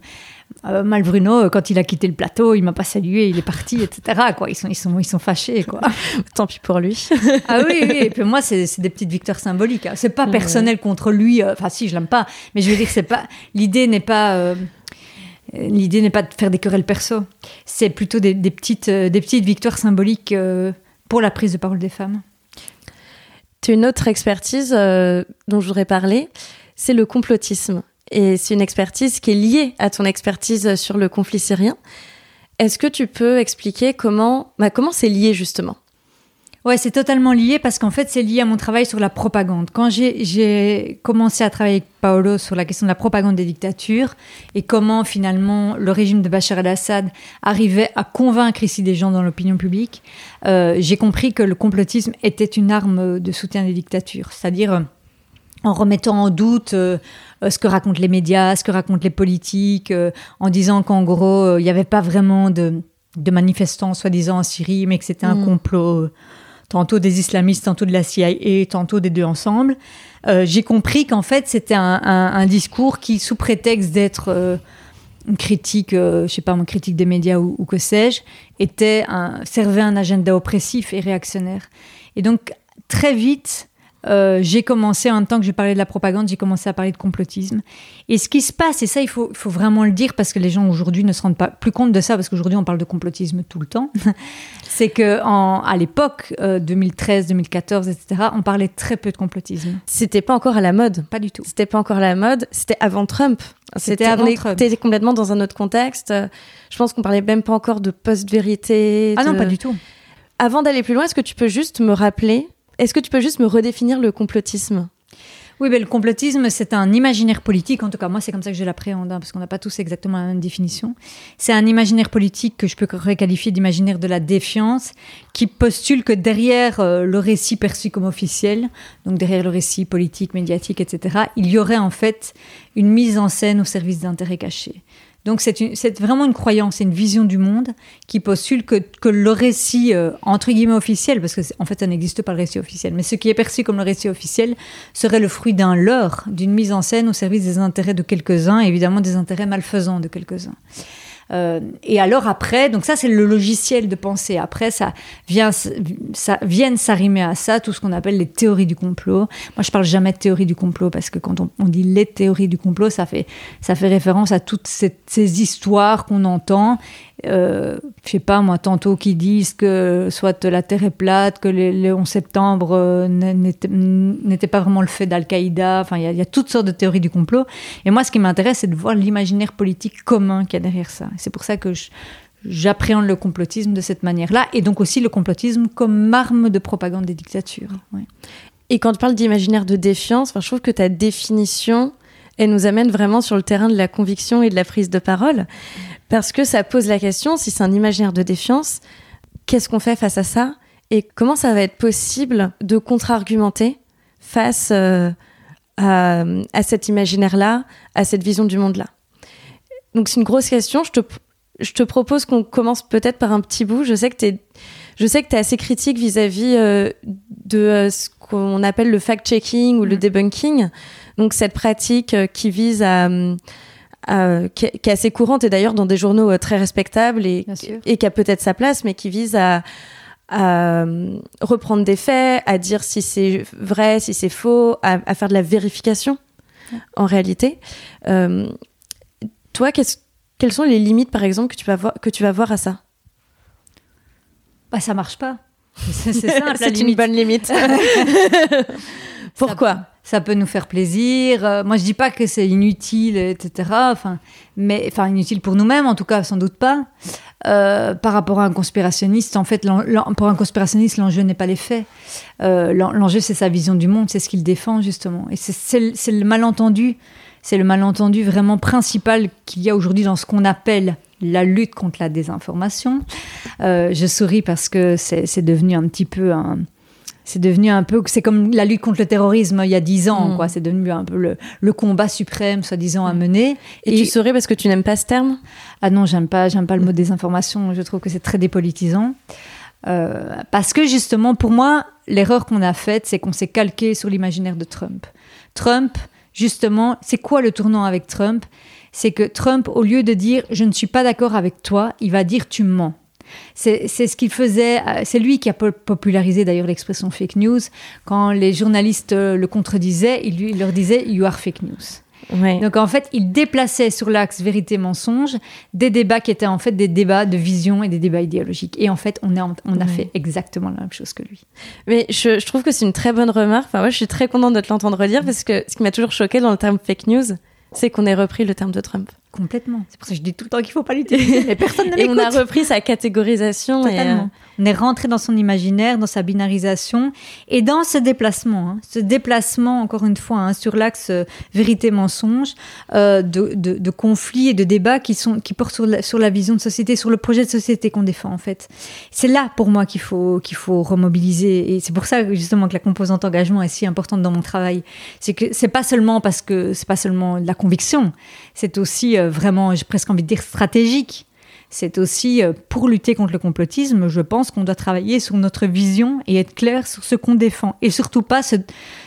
euh, Mal Bruno, euh, quand il a quitté le plateau, il m'a pas salué, il est parti, etc. Quoi. Ils, sont, ils, sont, ils sont fâchés. Quoi. [LAUGHS] Tant pis pour lui. [LAUGHS] ah oui, oui. Et puis moi, c'est des petites victoires symboliques. Hein. C'est pas personnel contre lui. Euh, enfin, si, je l'aime pas. Mais je veux dire, c'est pas. L'idée n'est pas. L'idée n'est pas de faire des querelles perso. C'est plutôt des, des petites, des petites victoires symboliques pour la prise de parole des femmes. Tu as une autre expertise dont je voudrais parler, c'est le complotisme et c'est une expertise qui est liée à ton expertise sur le conflit syrien. Est-ce que tu peux expliquer comment, bah, comment c'est lié justement? Ouais, c'est totalement lié parce qu'en fait, c'est lié à mon travail sur la propagande. Quand j'ai commencé à travailler avec Paolo sur la question de la propagande des dictatures et comment finalement le régime de Bachar el-Assad arrivait à convaincre ici des gens dans l'opinion publique, euh, j'ai compris que le complotisme était une arme de soutien des dictatures. C'est-à-dire en remettant en doute euh, euh, ce que racontent les médias, ce que racontent les politiques, euh, en disant qu'en gros, il n'y avait pas vraiment de, de manifestants soi-disant en Syrie, mais que c'était un mm. complot tantôt des islamistes, tantôt de la CIA, tantôt des deux ensemble. J'ai compris qu'en fait, c'était un, un, discours qui, sous prétexte d'être une critique, je sais pas, une critique des médias ou, ou que sais-je, était un, servait un agenda oppressif et réactionnaire. Et donc, très vite, euh, j'ai commencé, en même temps que je parlais de la propagande, j'ai commencé à parler de complotisme. Et ce qui se passe, et ça, il faut, vraiment le dire parce que les gens aujourd'hui ne se rendent pas plus compte de ça, parce qu'aujourd'hui, on parle de complotisme tout le temps, [LAUGHS] c'est que en, à l'époque, 2013, 2014, etc., on parlait très peu de complotisme. C'était pas encore à la mode. Pas du tout. C'était pas encore à la mode. C'était avant Trump. C'était avant on Trump. C'était complètement dans un autre contexte. Je pense qu'on parlait même pas encore de post-vérité. Ah non, pas du tout. Avant d'aller plus loin, est-ce que tu peux juste me rappeler est-ce que tu peux juste me redéfinir le complotisme? Oui, mais le complotisme, c'est un imaginaire politique. En tout cas, moi, c'est comme ça que je l'appréhende, hein, parce qu'on n'a pas tous exactement la même définition. C'est un imaginaire politique que je peux requalifier d'imaginaire de la défiance, qui postule que derrière euh, le récit perçu comme officiel, donc derrière le récit politique, médiatique, etc., il y aurait en fait une mise en scène au service d'intérêts cachés. Donc c'est vraiment une croyance, c'est une vision du monde qui postule que, le récit, euh, entre guillemets, officiel, parce qu'en en fait ça n'existe pas le récit officiel, mais ce qui est perçu comme le récit officiel serait le fruit d'un leurre, d'une mise en scène au service des intérêts de quelques-uns, évidemment des intérêts malfaisants de quelques-uns. Euh, et alors après, donc ça c'est le logiciel de pensée. Après, ça vient, ça viennent s'arrimer à ça tout ce qu'on appelle les théories du complot. Moi, je parle jamais de théorie du complot parce que quand on, dit les théories du complot, ça fait ça fait référence à toutes ces, ces histoires qu'on entend euh, je sais pas moi, tantôt qui disent que soit la Terre est plate, que le 11 septembre euh, n'était pas vraiment le fait d'Al-Qaïda. Enfin, il y, a toutes sortes de théories du complot. Et moi, ce qui m'intéresse, c'est de voir l'imaginaire politique commun qu'il y a derrière ça. C'est pour ça que j'appréhende le complotisme de cette manière-là, et donc aussi le complotisme comme arme de propagande des dictatures. Et quand tu parles d'imaginaire de défiance, je trouve que ta définition, elle nous amène vraiment sur le terrain de la conviction et de la prise de parole. Parce que ça pose la question, si c'est un imaginaire de défiance, qu'est-ce qu'on fait face à ça Et comment ça va être possible de contre-argumenter face euh, à, cet imaginaire-là, à cette vision du monde-là? Donc c'est une grosse question. Je te, je te propose qu'on commence peut-être par un petit bout. Je sais que tu es, je sais que tu es assez critique vis-à-vis euh, de euh, ce qu'on appelle le fact-checking ou le mm. debunking. Donc cette pratique qui vise à euh, qui, est assez courante et d'ailleurs dans des journaux euh, très respectables et, et qui a peut-être sa place, mais qui vise à, euh, reprendre des faits, à dire si c'est vrai, si c'est faux, à, faire de la vérification en réalité. toi, quelles sont les limites, par exemple, que tu vas voir, que tu vas voir à ça? Bah, Ça marche pas. [LAUGHS] [LAUGHS] C'est une bonne limite. [LAUGHS] Pourquoi? Ça peut nous faire plaisir. Euh, moi, je dis pas que c'est inutile, etc. Enfin, mais enfin inutile pour nous-mêmes, en tout cas, sans doute pas. Euh, par rapport à un conspirationniste, en fait, pour un conspirationniste, l'enjeu n'est pas les faits. Euh, l'enjeu, c'est sa vision du monde, c'est ce qu'il défend justement. Et c'est le malentendu, c'est le malentendu vraiment principal qu'il y a aujourd'hui dans ce qu'on appelle la lutte contre la désinformation. je souris parce que c'est devenu un petit peu un c'est devenu un peu, c'est comme la lutte contre le terrorisme il y a dix ans, mm. quoi. C'est devenu un peu le, combat suprême, soi-disant, à mm. mener. Et, tu saurais parce que tu n'aimes pas ce terme? Ah non, j'aime pas, j'aime pas le mot désinformation. Je trouve que c'est très dépolitisant. Euh, parce que justement, pour moi, l'erreur qu'on a faite, c'est qu'on s'est calqué sur l'imaginaire de Trump. Trump, justement, c'est quoi le tournant avec Trump? C'est que Trump, au lieu de dire je ne suis pas d'accord avec toi, il va dire tu mens. C'est ce qu'il faisait, euh, c'est lui qui a popularisé d'ailleurs l'expression fake news. Quand les journalistes euh, le contredisaient, il, lui, leur disait You are fake news. Donc en fait, il déplaçait sur l'axe vérité-mensonge des débats qui étaient en fait des débats de vision et des débats idéologiques. Et en fait, on, a, on a fait exactement la même chose que lui. Mais je, je trouve que c'est une très bonne remarque. Enfin, moi, je suis très contente de te l'entendre dire parce que ce qui m'a toujours choqué dans le terme fake news, c'est qu'on ait repris le terme de Trump. Complètement. C'est pour ça que je dis tout le temps qu'il ne faut pas l'utiliser, mais personne ne [LAUGHS] Et on a repris sa catégorisation. Totalement. On est rentré dans son imaginaire, dans sa binarisation et dans ce déplacement, hein. ce déplacement, encore une fois, hein, sur l'axe euh, vérité-mensonge, euh, de, de, conflits et de débats qui, sont, qui portent sur la, sur la vision de société, sur le projet de société qu'on défend, en fait. C'est là, pour moi, qu'il faut, qu'il faut remobiliser. Et c'est pour ça, justement, que la composante engagement est si importante dans mon travail. C'est que c'est pas seulement parce que c'est pas seulement de la conviction, c'est aussi euh, vraiment, j'ai presque envie de dire, stratégique c'est aussi euh, pour lutter contre le complotisme, je pense qu'on doit travailler sur notre vision et être clair sur ce qu'on défend. Et surtout pas se,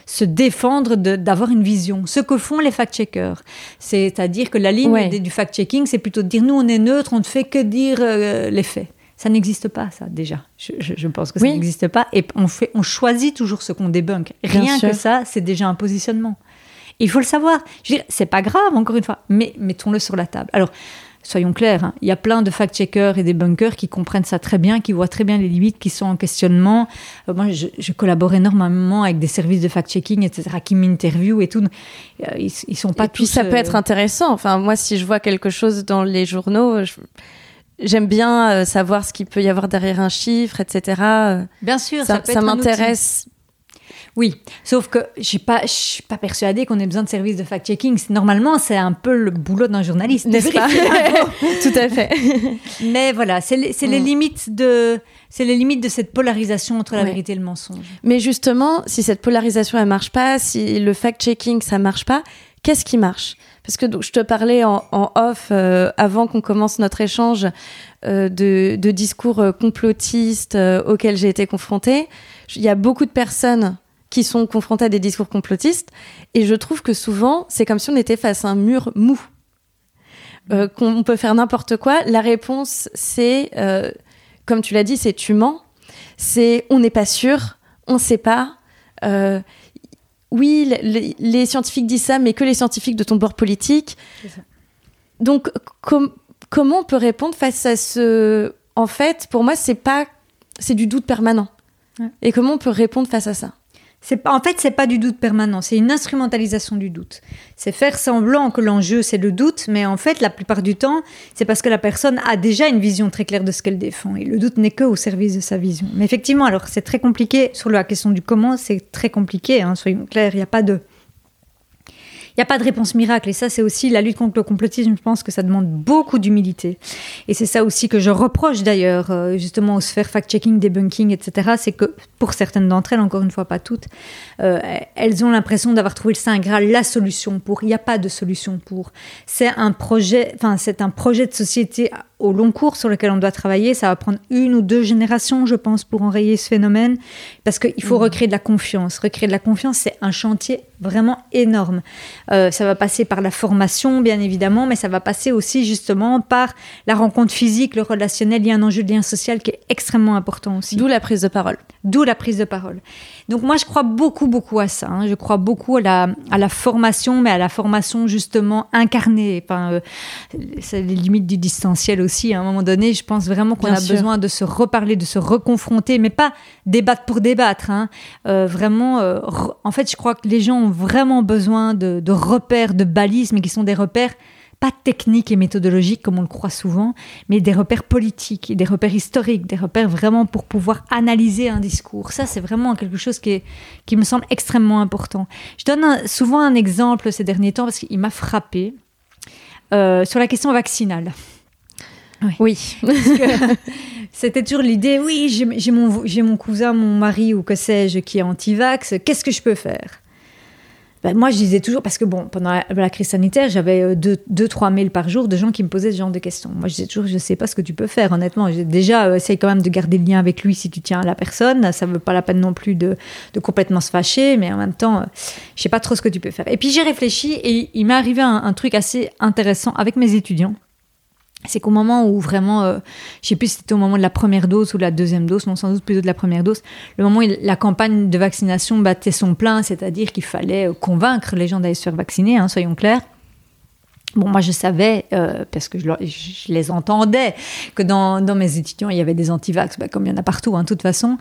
se défendre d'avoir une vision. Ce que font les fact-checkers. C'est-à-dire que la ligne du fact-checking, c'est plutôt de dire nous on est neutre, on ne fait que dire euh, les faits. Ça n'existe pas, ça, déjà. Je, pense que ça n'existe pas. Et on, fait, on choisit toujours ce qu'on débunk. Rien que ça, c'est déjà un positionnement. Il faut le savoir. Je veux dire, c'est pas grave, encore une fois, mais mettons-le sur la table. Alors, soyons clairs, hein, il y a plein de fact-checkers et des bunkers qui comprennent ça très bien, qui voient très bien les limites, qui sont en questionnement. Euh, moi, je, collabore énormément avec des services de fact-checking, etc., qui m'interviewent et tout. Euh, ils, ils, sont pas et puis ça peut être euh, intéressant. Enfin, moi, si je vois quelque chose dans les journaux, j'aime bien savoir ce qu'il peut y avoir derrière un chiffre, etc. Bien sûr, ça, ça, ça m'intéresse Oui, sauf que je suis pas, je suis pas persuadée qu'on ait besoin de services de fact-checking. Normalement, c'est un peu le boulot d'un journaliste, n'est-ce pas [LAUGHS] Tout à fait. [LAUGHS] Mais voilà, c'est les, les, mm. limites de, c'est les limites de cette polarisation entre la vérité et le mensonge. Mais justement, si cette polarisation elle marche pas, si le fact-checking ça marche pas, qu'est-ce qui marche? Parce que je te parlais en, off euh, avant qu'on commence notre échange euh, de, de, discours euh, complotistes auxquels j'ai été confrontée. Il y a beaucoup de personnes qui sont confrontés à des discours complotistes. Et je trouve que souvent, c'est comme si on était face à un mur mou. Euh, qu'on peut faire n'importe quoi. La réponse, c'est, euh, comme tu l'as dit, c'est tu mens. C'est on n'est pas sûr, on ne sait pas. Euh, oui, les, scientifiques disent ça, mais que les scientifiques de ton bord politique. Donc, comment on peut répondre face à ce En fait, pour moi, c'est pas, c'est du doute permanent. Et comment on peut répondre face à ça? En fait, c'est pas du doute permanent, c'est une instrumentalisation du doute. C'est faire semblant que l'enjeu c'est le doute, mais en fait, la plupart du temps, c'est parce que la personne a déjà une vision très claire de ce qu'elle défend et le doute n'est que au service de sa vision. Mais effectivement, alors c'est très compliqué sur la question du comment, c'est très compliqué. Hein, soyons clairs, il n'y a pas de il n'y a pas de réponse miracle. Et ça, c'est aussi la lutte contre le complotisme. Je pense que ça demande beaucoup d'humilité. Et c'est ça aussi que je reproche d'ailleurs, euh, justement, aux sphères fact-checking, debunking, etc. C'est que pour certaines d'entre elles, encore une fois pas toutes, euh, elles ont l'impression d'avoir trouvé le Saint Graal, la solution pour. Il n'y a pas de solution pour. C'est un projet, enfin, c'est un projet de société au long cours sur lequel on doit travailler. Ça va prendre une ou deux générations, je pense, pour enrayer ce phénomène, parce qu'il faut mmh. recréer de la confiance. Recréer de la confiance, c'est un chantier vraiment énorme. Euh, ça va passer par la formation, bien évidemment, mais ça va passer aussi justement par la rencontre physique, le relationnel. Il y a un enjeu de lien social qui est extrêmement important aussi. D'où la prise de parole. D'où la prise de parole. Donc moi, je crois beaucoup, beaucoup à ça. Hein. Je crois beaucoup à la, à la formation, mais à la formation justement incarnée. Enfin, euh, c'est les limites du distanciel aussi. À un moment donné, je pense vraiment qu'on a besoin de se reparler, de se reconfronter, mais pas débattre pour débattre. Hein. Euh, vraiment, euh, en fait, je crois que les gens ont vraiment besoin de, de repères, de balises, mais qui sont des repères pas techniques et méthodologiques comme on le croit souvent, mais des repères politiques, des repères historiques, des repères vraiment pour pouvoir analyser un discours. Ça, c'est vraiment quelque chose qui, est, qui me semble extrêmement important. Je donne souvent un exemple ces derniers temps parce qu'il m'a frappé euh, sur la question vaccinale. Oui. [LAUGHS] C'était toujours l'idée, oui, j'ai mon, mon cousin, mon mari ou que sais-je qui est anti-vax, qu'est-ce que je peux faire? Ben, moi, je disais toujours, parce que bon, pendant la, crise sanitaire, j'avais 2-3 euh, mails par jour de gens qui me posaient ce genre de questions. Moi, je disais toujours, je ne sais pas ce que tu peux faire, honnêtement. Déjà, euh, essaye quand même de garder le lien avec lui si tu tiens à la personne. Ça ne veut pas la peine non plus de, de, complètement se fâcher, mais en même temps, euh, je ne sais pas trop ce que tu peux faire. Et puis, j'ai réfléchi et il m'est arrivé un truc assez intéressant avec mes étudiants c'est qu'au moment où vraiment, euh, je sais plus si c'était au moment de la première dose ou la deuxième dose, non sans doute plutôt de la première dose, le moment où la campagne de vaccination battait son plein, c'est-à-dire qu'il fallait euh, convaincre les gens d'aller se faire vacciner, hein, soyons clairs. Bon, moi, je savais, euh, parce que je, les entendais, que dans, mes étudiants, il y avait des antivax, bah, comme il y en a partout, hein, de toute façon.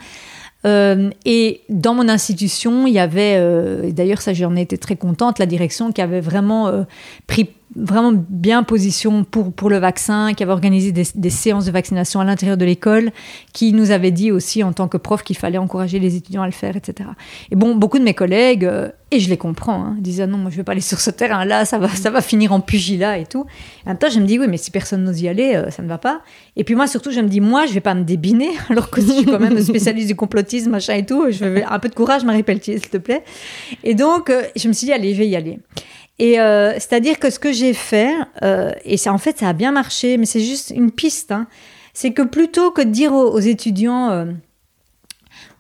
Euh, et dans mon institution, il y avait, d'ailleurs ça j'en ai été très contente, la direction qui avait vraiment pris vraiment bien position pour, pour le vaccin, qui avait organisé des, séances de vaccination à l'intérieur de l'école, qui nous avait dit aussi en tant que prof qu'il fallait encourager les étudiants à le faire, etc. Et bon, beaucoup de mes collègues, et je les comprends, hein, disaient ah non, moi je ne vais pas aller [LAUGHS] sur ce terrain-là, ça va, ça va finir en pugilat et tout. en même temps, je me dis oui, mais si personne n'ose y aller, ça ne va pas. Et puis moi surtout, je me dis moi, je ne vais pas me débiner, [LAUGHS] alors que je suis quand même spécialiste du complotisme machin et tout. Je veux un peu de courage, Marie Pelletier, s'il te plaît. Et donc, euh, je me suis dit, allez, je vais y aller. Et euh, c'est-à-dire que ce que j'ai fait, euh, et ça, en fait, ça a bien marché, mais c'est juste une piste, hein, c'est que plutôt que de dire aux, étudiants,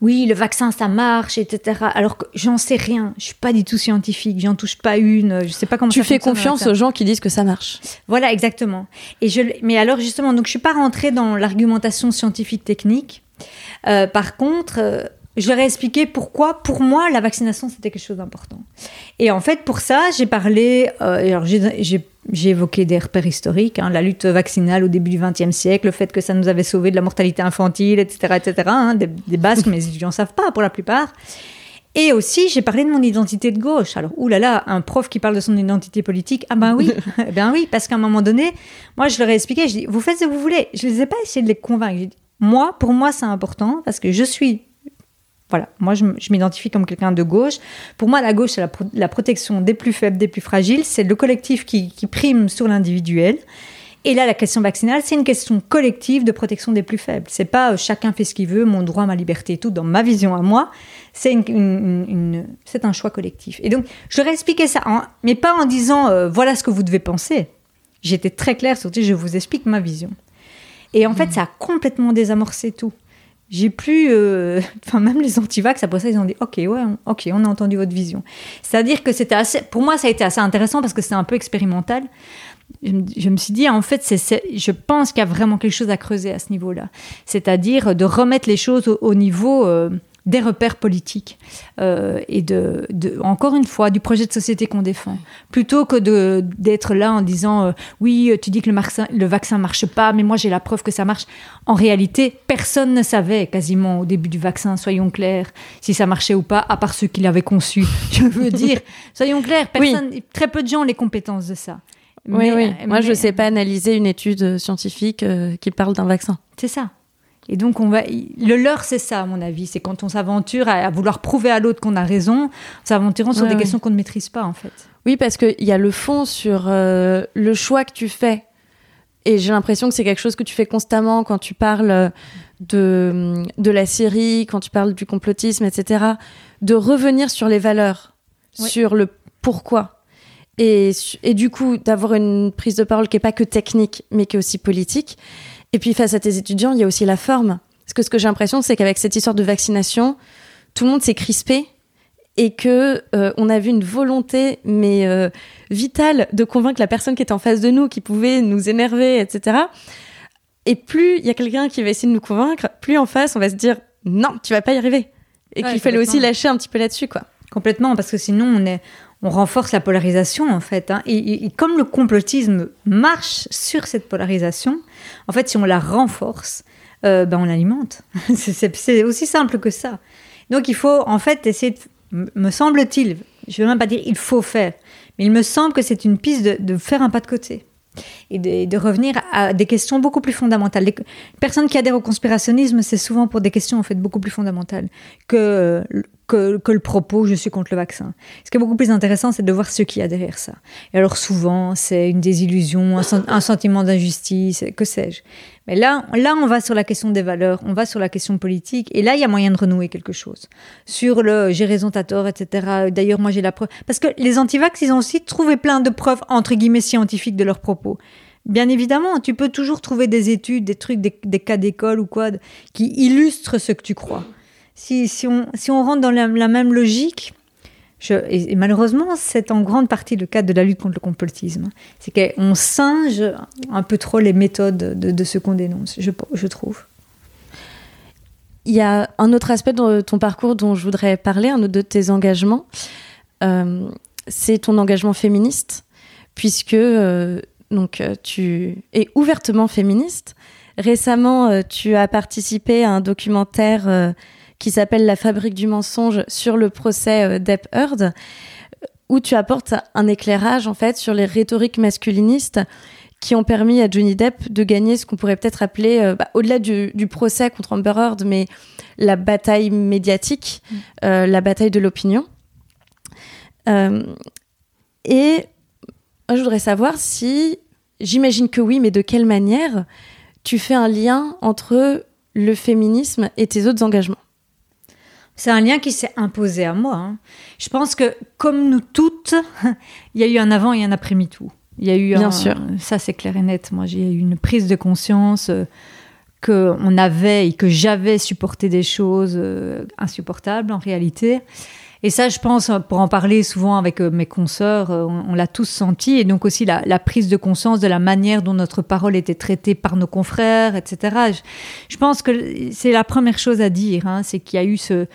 oui, le vaccin, ça marche, etc., alors que j'en sais rien, je suis pas du tout scientifique, j'en touche pas une, je sais pas comment tu fais confiance aux gens qui disent que ça marche. Voilà, exactement. Et je, mais alors justement, donc je suis pas rentrée dans l'argumentation scientifique technique. Euh, par contre, euh, je leur ai expliqué pourquoi, pour moi, la vaccination, c'était quelque chose d'important. Et en fait, pour ça, j'ai parlé, euh, alors j'ai évoqué des repères historiques, hein, la lutte vaccinale au début du XXe siècle, le fait que ça nous avait sauvé de la mortalité infantile, etc., etc., hein, des, bases que mes étudiants ne savent pas pour la plupart. Et aussi, j'ai parlé de mon identité de gauche. Alors, oulala, un prof qui parle de son identité politique, ah ben oui, [LAUGHS] ben oui, parce qu'à un moment donné, moi, je leur ai expliqué, je dis, vous faites ce que vous voulez. Je ne les ai pas essayé de les convaincre. moi, pour moi, c'est important parce que je suis Voilà, moi je, m'identifie comme quelqu'un de gauche. Pour moi, la gauche, c'est la, protection des plus faibles, des plus fragiles. C'est le collectif qui, qui prime sur l'individuel. Et là, la question vaccinale, c'est une question collective de protection des plus faibles. C'est pas euh, chacun fait ce qu'il veut, mon droit, ma liberté et tout, dans ma vision à moi. C'est une, un choix collectif. Et donc, je leur ai expliqué ça, mais pas en disant euh, voilà ce que vous devez penser. J'étais très claire sur je vous explique ma vision. Et en fait, mmh. ça a complètement désamorcé tout. J'ai plus, euh, [LAUGHS] enfin même les antivax après ça ils ont dit ok ouais ok on a entendu votre vision. C'est-à-dire que c'était assez, pour moi ça a été assez intéressant parce que c'était un peu expérimental je me suis dit, en fait, c'est, je pense qu'il y a vraiment quelque chose à creuser à ce niveau-là. C'est-à-dire de remettre les choses au, niveau euh, des repères politiques euh, et de, encore une fois, du projet de société qu'on défend. Plutôt que de, d'être là en disant, euh, oui, tu dis que le, vaccin, le vaccin marche pas, mais moi j'ai la preuve que ça marche. En réalité, personne ne savait quasiment au début du vaccin, soyons clairs, si ça marchait ou pas, à part ceux qui l'avaient conçu. [LAUGHS] Je veux dire, soyons clairs, personne, très peu de gens ont les compétences de ça. Oui, oui. Moi, je ne sais pas analyser une étude scientifique euh, qui parle d'un vaccin. C'est ça. Et donc, on va. Le leur, c'est ça, à mon avis. C'est quand on s'aventure à, vouloir prouver à l'autre qu'on a raison, s'aventurant sur des questions qu'on ne maîtrise pas, en fait. Oui, parce qu'il y a le fond sur euh, le choix que tu fais. Et j'ai l'impression que c'est quelque chose que tu fais constamment quand tu parles de, de la Syrie, quand tu parles du complotisme, etc. De revenir sur les valeurs, sur le pourquoi. Et, du coup, d'avoir une prise de parole qui n'est pas que technique, mais qui est aussi politique. Et puis, face à tes étudiants, il y a aussi la forme. Parce que ce que j'ai l'impression, c'est qu'avec cette histoire de vaccination, tout le monde s'est crispé et que euh, on a vu une volonté mais euh, vitale de convaincre la personne qui était en face de nous, qui pouvait nous énerver, etc. Et plus il y a quelqu'un qui va essayer de nous convaincre, plus en face on va se dire non, tu vas pas y arriver, et qu'il fallait aussi lâcher un petit peu là-dessus, quoi. Complètement, parce que sinon on est on renforce la polarisation en fait. Hein. Et, comme le complotisme marche sur cette polarisation, en fait, si on la renforce, euh, ben on l'alimente. [LAUGHS] c'est aussi simple que ça. Donc il faut en fait essayer, me semble-t-il, je ne veux même pas dire il faut faire, mais il me semble que c'est une piste de, faire un pas de côté et de, revenir à des questions beaucoup plus fondamentales. Les personnes qui adhèrent au conspirationnisme, c'est souvent pour des questions en fait beaucoup plus fondamentales que que, le propos je suis contre le vaccin. Ce qui est beaucoup plus intéressant, c'est de voir ce qu'il y a derrière ça. Et alors souvent, c'est une désillusion, un, sentiment d'injustice, que sais-je. Mais là, là, on va sur la question des valeurs, on va sur la question politique, et là, il y a moyen de renouer quelque chose. Sur le j'ai raison, t'as tort, etc. D'ailleurs, moi, j'ai la preuve. Parce que les antivax, ils ont aussi trouvé plein de preuves, entre guillemets, scientifiques de leurs propos. Bien évidemment, tu peux toujours trouver des études, des trucs, des, cas d'école ou quoi, qui illustrent ce que tu crois si, si, on, si on rentre dans la, même logique, et, malheureusement, c'est en grande partie le cas de la lutte contre le complotisme. C'est qu'on singe un peu trop les méthodes de, de ce qu'on dénonce, je, je, trouve. Il y a un autre aspect de ton parcours dont je voudrais parler, un autre de tes engagements. Euh, c'est ton engagement féministe, puisque euh, donc, euh, tu es ouvertement féministe. Récemment, tu as participé à un documentaire qui s'appelle La fabrique du mensonge sur le procès euh, Depp Heard, où tu apportes un éclairage en fait sur les rhétoriques masculinistes qui ont permis à Johnny Depp de gagner ce qu'on pourrait peut-être appeler, euh, bah, au-delà du, procès contre Amber Heard, mais la bataille médiatique, mm. euh, la bataille de l'opinion. et je voudrais savoir si, j'imagine que oui, mais de quelle manière tu fais un lien entre le féminisme et tes autres engagements c'est un lien qui s'est imposé à moi. Hein. Je pense que, comme nous toutes, [LAUGHS] il y a eu un avant et un après tout. Il y a eu Bien sûr. Ça, c'est clair et net. Moi, j'ai eu une prise de conscience euh, qu'on avait et que j'avais supporté des choses euh, insupportables en réalité. Et ça, je pense, pour en parler souvent avec euh, mes consoeurs, euh, on, l'a tous senti. Et donc aussi la, prise de conscience de la manière dont notre parole était traitée par nos confrères, etc. Je, pense que c'est la première chose à dire. Hein, c'est qu'il y a eu ce,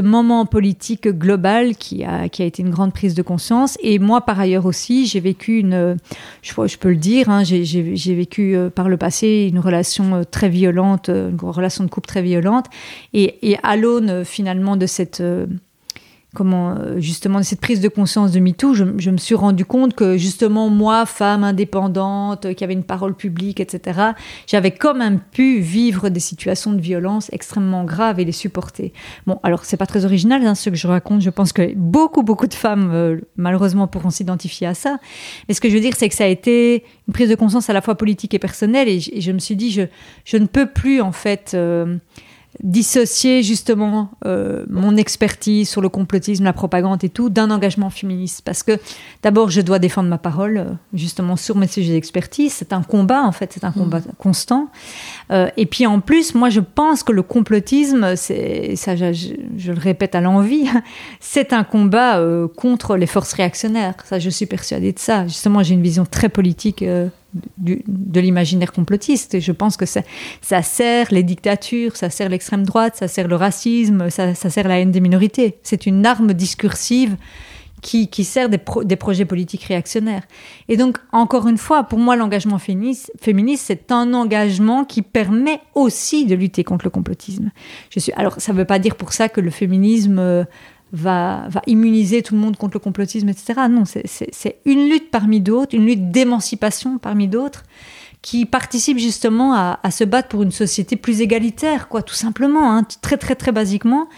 moment politique global qui a, été une grande prise de conscience. Et moi, par ailleurs aussi, j'ai vécu une, je, peux le dire, hein, j'ai vécu euh, par le passé une relation très violente, une relation de couple très violente. Et à l'aune finalement de cette comment euh, justement cette prise de conscience de MeToo, je, me suis rendu compte que justement moi, femme indépendante, euh, qui avait une parole publique, etc., j'avais quand même pu vivre des situations de violence extrêmement graves et les supporter. Bon, alors c'est pas très original hein, ce que je raconte. Je pense que beaucoup beaucoup de femmes euh, malheureusement pourront s'identifier à ça. Mais ce que je veux dire, c'est que ça a été une prise de conscience à la fois politique et personnelle, et, je, me suis dit je ne peux plus en fait dissocier justement euh, mon expertise sur le complotisme, la propagande et tout d'un engagement féministe. Parce que d'abord, je dois défendre ma parole euh, justement sur mes sujets d'expertise. C'est un combat en fait, c'est un combat mmh. constant. Euh, et puis en plus, moi je pense que le complotisme, c'est ça, je, je, le répète à l'envie, [LAUGHS] c'est un combat contre les forces réactionnaires. Ça, je suis persuadée de ça. Justement, j'ai une vision très politique de l'imaginaire complotiste. Et je pense que ça, ça, sert les dictatures, ça sert l'extrême droite, ça sert le racisme, ça, sert la haine des minorités. C'est une arme discursive qui, qui sert des, projets politiques réactionnaires. Et donc, encore une fois, pour moi, l'engagement féministe, féministe c'est un engagement qui permet aussi de lutter contre le complotisme. Je suis, alors, ça ne veut pas dire pour ça que le féminisme euh, va, va immuniser tout le monde contre le complotisme, etc. Non, c'est une lutte parmi d'autres, une lutte d'émancipation parmi d'autres, qui participe justement à, à, se battre pour une société plus égalitaire, quoi, tout simplement, hein, très très très basiquement.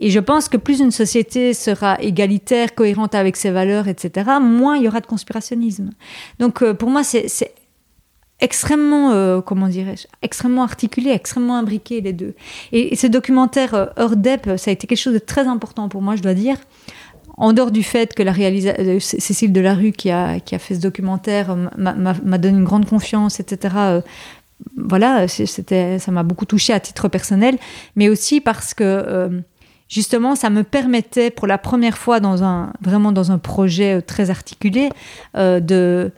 Et je pense que plus une société sera égalitaire, cohérente avec ses valeurs, etc., moins il y aura de conspirationnisme. Donc euh, pour moi, c'est extrêmement, euh, comment dirais-je, extrêmement articulé, extrêmement imbriqué les deux. Et, ce documentaire euh, Heurdep, ça a été quelque chose de très important pour moi, je dois dire. En dehors du fait que la euh, Cécile Delarue qui a, qui a fait ce documentaire m'a donné une grande confiance, etc. voilà, c'était, ça m'a beaucoup touché à titre personnel, mais aussi parce que justement, ça me permettait pour la première fois dans un vraiment dans un projet très articulé de,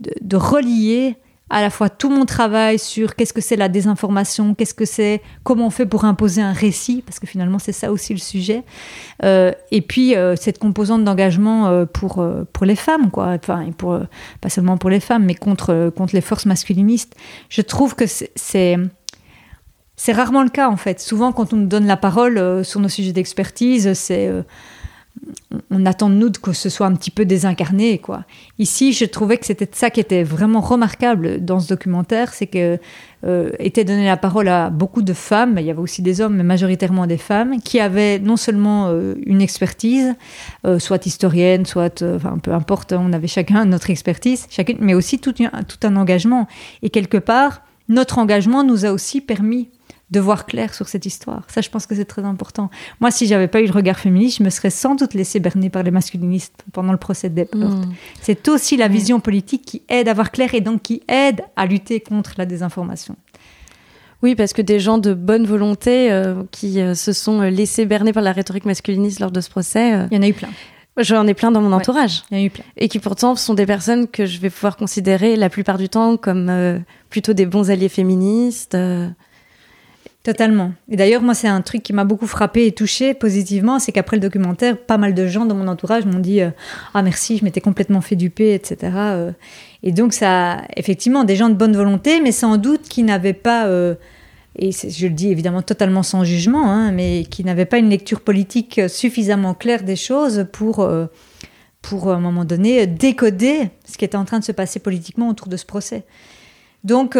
de relier à la fois tout mon travail sur qu'est-ce que c'est la désinformation, qu'est-ce que c'est, comment on fait pour imposer un récit, parce que finalement c'est ça aussi le sujet, euh, et puis euh, cette composante d'engagement euh, pour, pour les femmes, quoi, enfin, pour, pas seulement pour les femmes, mais contre, contre les forces masculinistes. Je trouve que c'est... C'est rarement le cas en fait. Souvent, quand on nous donne la parole sur nos sujets d'expertise, c'est on attend de nous que ce soit un petit peu désincarné. Quoi. Ici, je trouvais que c'était ça qui était vraiment remarquable dans ce documentaire, c'est que euh, était donné la parole à beaucoup de femmes, il y avait aussi des hommes, mais majoritairement des femmes, qui avaient non seulement euh, une expertise, euh, soit historienne, soit, enfin peu importe, on avait chacun notre expertise, chacune, mais aussi tout un engagement. Et quelque part, notre engagement nous a aussi permis de voir clair sur cette histoire. Ça, je pense que c'est très important. Moi, si j'avais pas eu le regard féministe, je me serais sans doute laissé berner par les masculinistes pendant le procès de mmh. C'est aussi la vision politique qui aide à voir clair et donc qui aide à lutter contre la désinformation. Oui, parce que des gens de bonne volonté euh, qui euh, se sont euh, laissés berner par la rhétorique masculiniste lors de ce procès. Il y en a eu plein. J'en ai plein dans mon entourage. il y en a eu plein. Et qui pourtant sont des personnes que je vais pouvoir considérer la plupart du temps comme plutôt des bons alliés féministes. Totalement. Et d'ailleurs, moi, c'est un truc qui m'a beaucoup frappé et touché positivement, c'est qu'après le documentaire, pas mal de gens dans mon entourage m'ont dit euh, ah merci, je m'étais complètement fait duper, etc. Euh. Et donc ça, effectivement, des gens de bonne volonté, mais sans doute qui n'avaient pas euh, et je le dis évidemment totalement sans jugement, hein, mais qui n'avaient pas une lecture politique suffisamment claire des choses pour pour à un moment donné décoder ce qui était en train de se passer politiquement autour de ce procès. Donc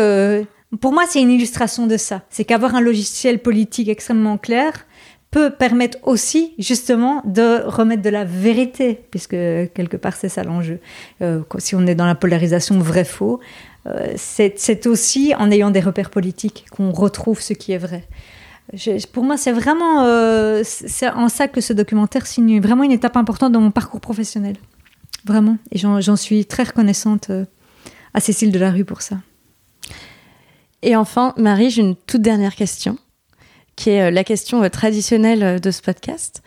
pour moi, c'est une illustration de ça. C'est qu'avoir un logiciel politique extrêmement clair peut permettre aussi justement de remettre de la vérité, puisque quelque part c'est ça l'enjeu. Euh, si on est dans la polarisation vrai-faux, euh, c'est aussi en ayant des repères politiques qu'on retrouve ce qui est vrai. pour moi, c'est vraiment euh, c'est en ça que ce documentaire signe vraiment une étape importante dans mon parcours professionnel. Vraiment. Et j'en suis très reconnaissante à Cécile Delarue pour ça. Et enfin, Marie, j'ai une toute dernière question, qui est euh, la question euh, traditionnelle euh, de ce podcast.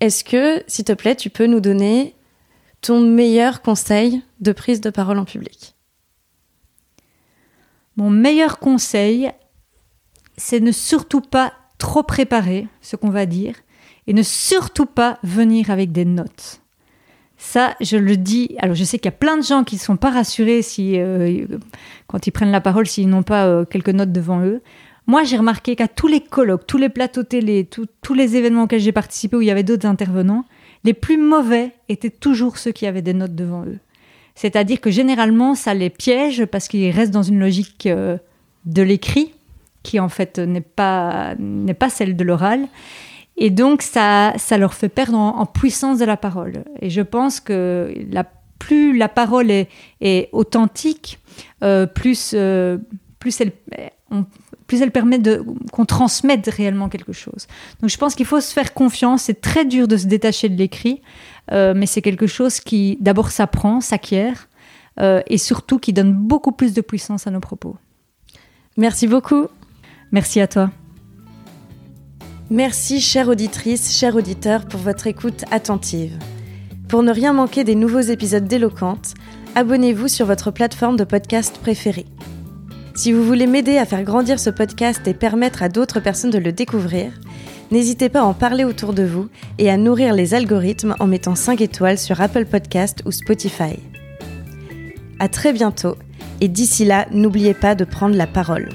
Est-ce que, s'il te plaît, tu peux nous donner ton meilleur conseil de prise de parole en public? Mon meilleur conseil, c'est ne surtout pas trop préparer ce qu'on va dire et ne surtout pas venir avec des notes. Ça, je le dis. Alors, je sais qu'il y a plein de gens qui ne sont pas rassurés si, euh, quand ils prennent la parole, s'ils n'ont pas euh, quelques notes devant eux. Moi, j'ai remarqué qu'à tous les colloques, tous les plateaux télé, tous les événements auxquels j'ai participé où il y avait d'autres intervenants, les plus mauvais étaient toujours ceux qui avaient des notes devant eux. C'est-à-dire que généralement, ça les piège parce qu'ils restent dans une logique euh, de l'écrit, qui en fait n'est pas, n'est pas celle de l'oral. Et donc, ça, ça leur fait perdre en, puissance de la parole. Et je pense que la, plus la parole est, est authentique, euh, plus, euh, plus, elle, plus elle permet qu'on transmette réellement quelque chose. Donc, je pense qu'il faut se faire confiance. C'est très dur de se détacher de l'écrit, euh, mais c'est quelque chose qui, d'abord, s'apprend, s'acquiert, et surtout qui donne beaucoup plus de puissance à nos propos. Merci beaucoup. Merci à toi. Merci, chère auditrice, chers auditeurs, pour votre écoute attentive. Pour ne rien manquer des nouveaux épisodes d'Éloquente, abonnez-vous sur votre plateforme de podcast préférée. Si vous voulez m'aider à faire grandir ce podcast et permettre à d'autres personnes de le découvrir, n'hésitez pas à en parler autour de vous et à nourrir les algorithmes en mettant 5 étoiles sur Apple Podcast ou Spotify. À très bientôt et d'ici là, n'oubliez pas de prendre la parole.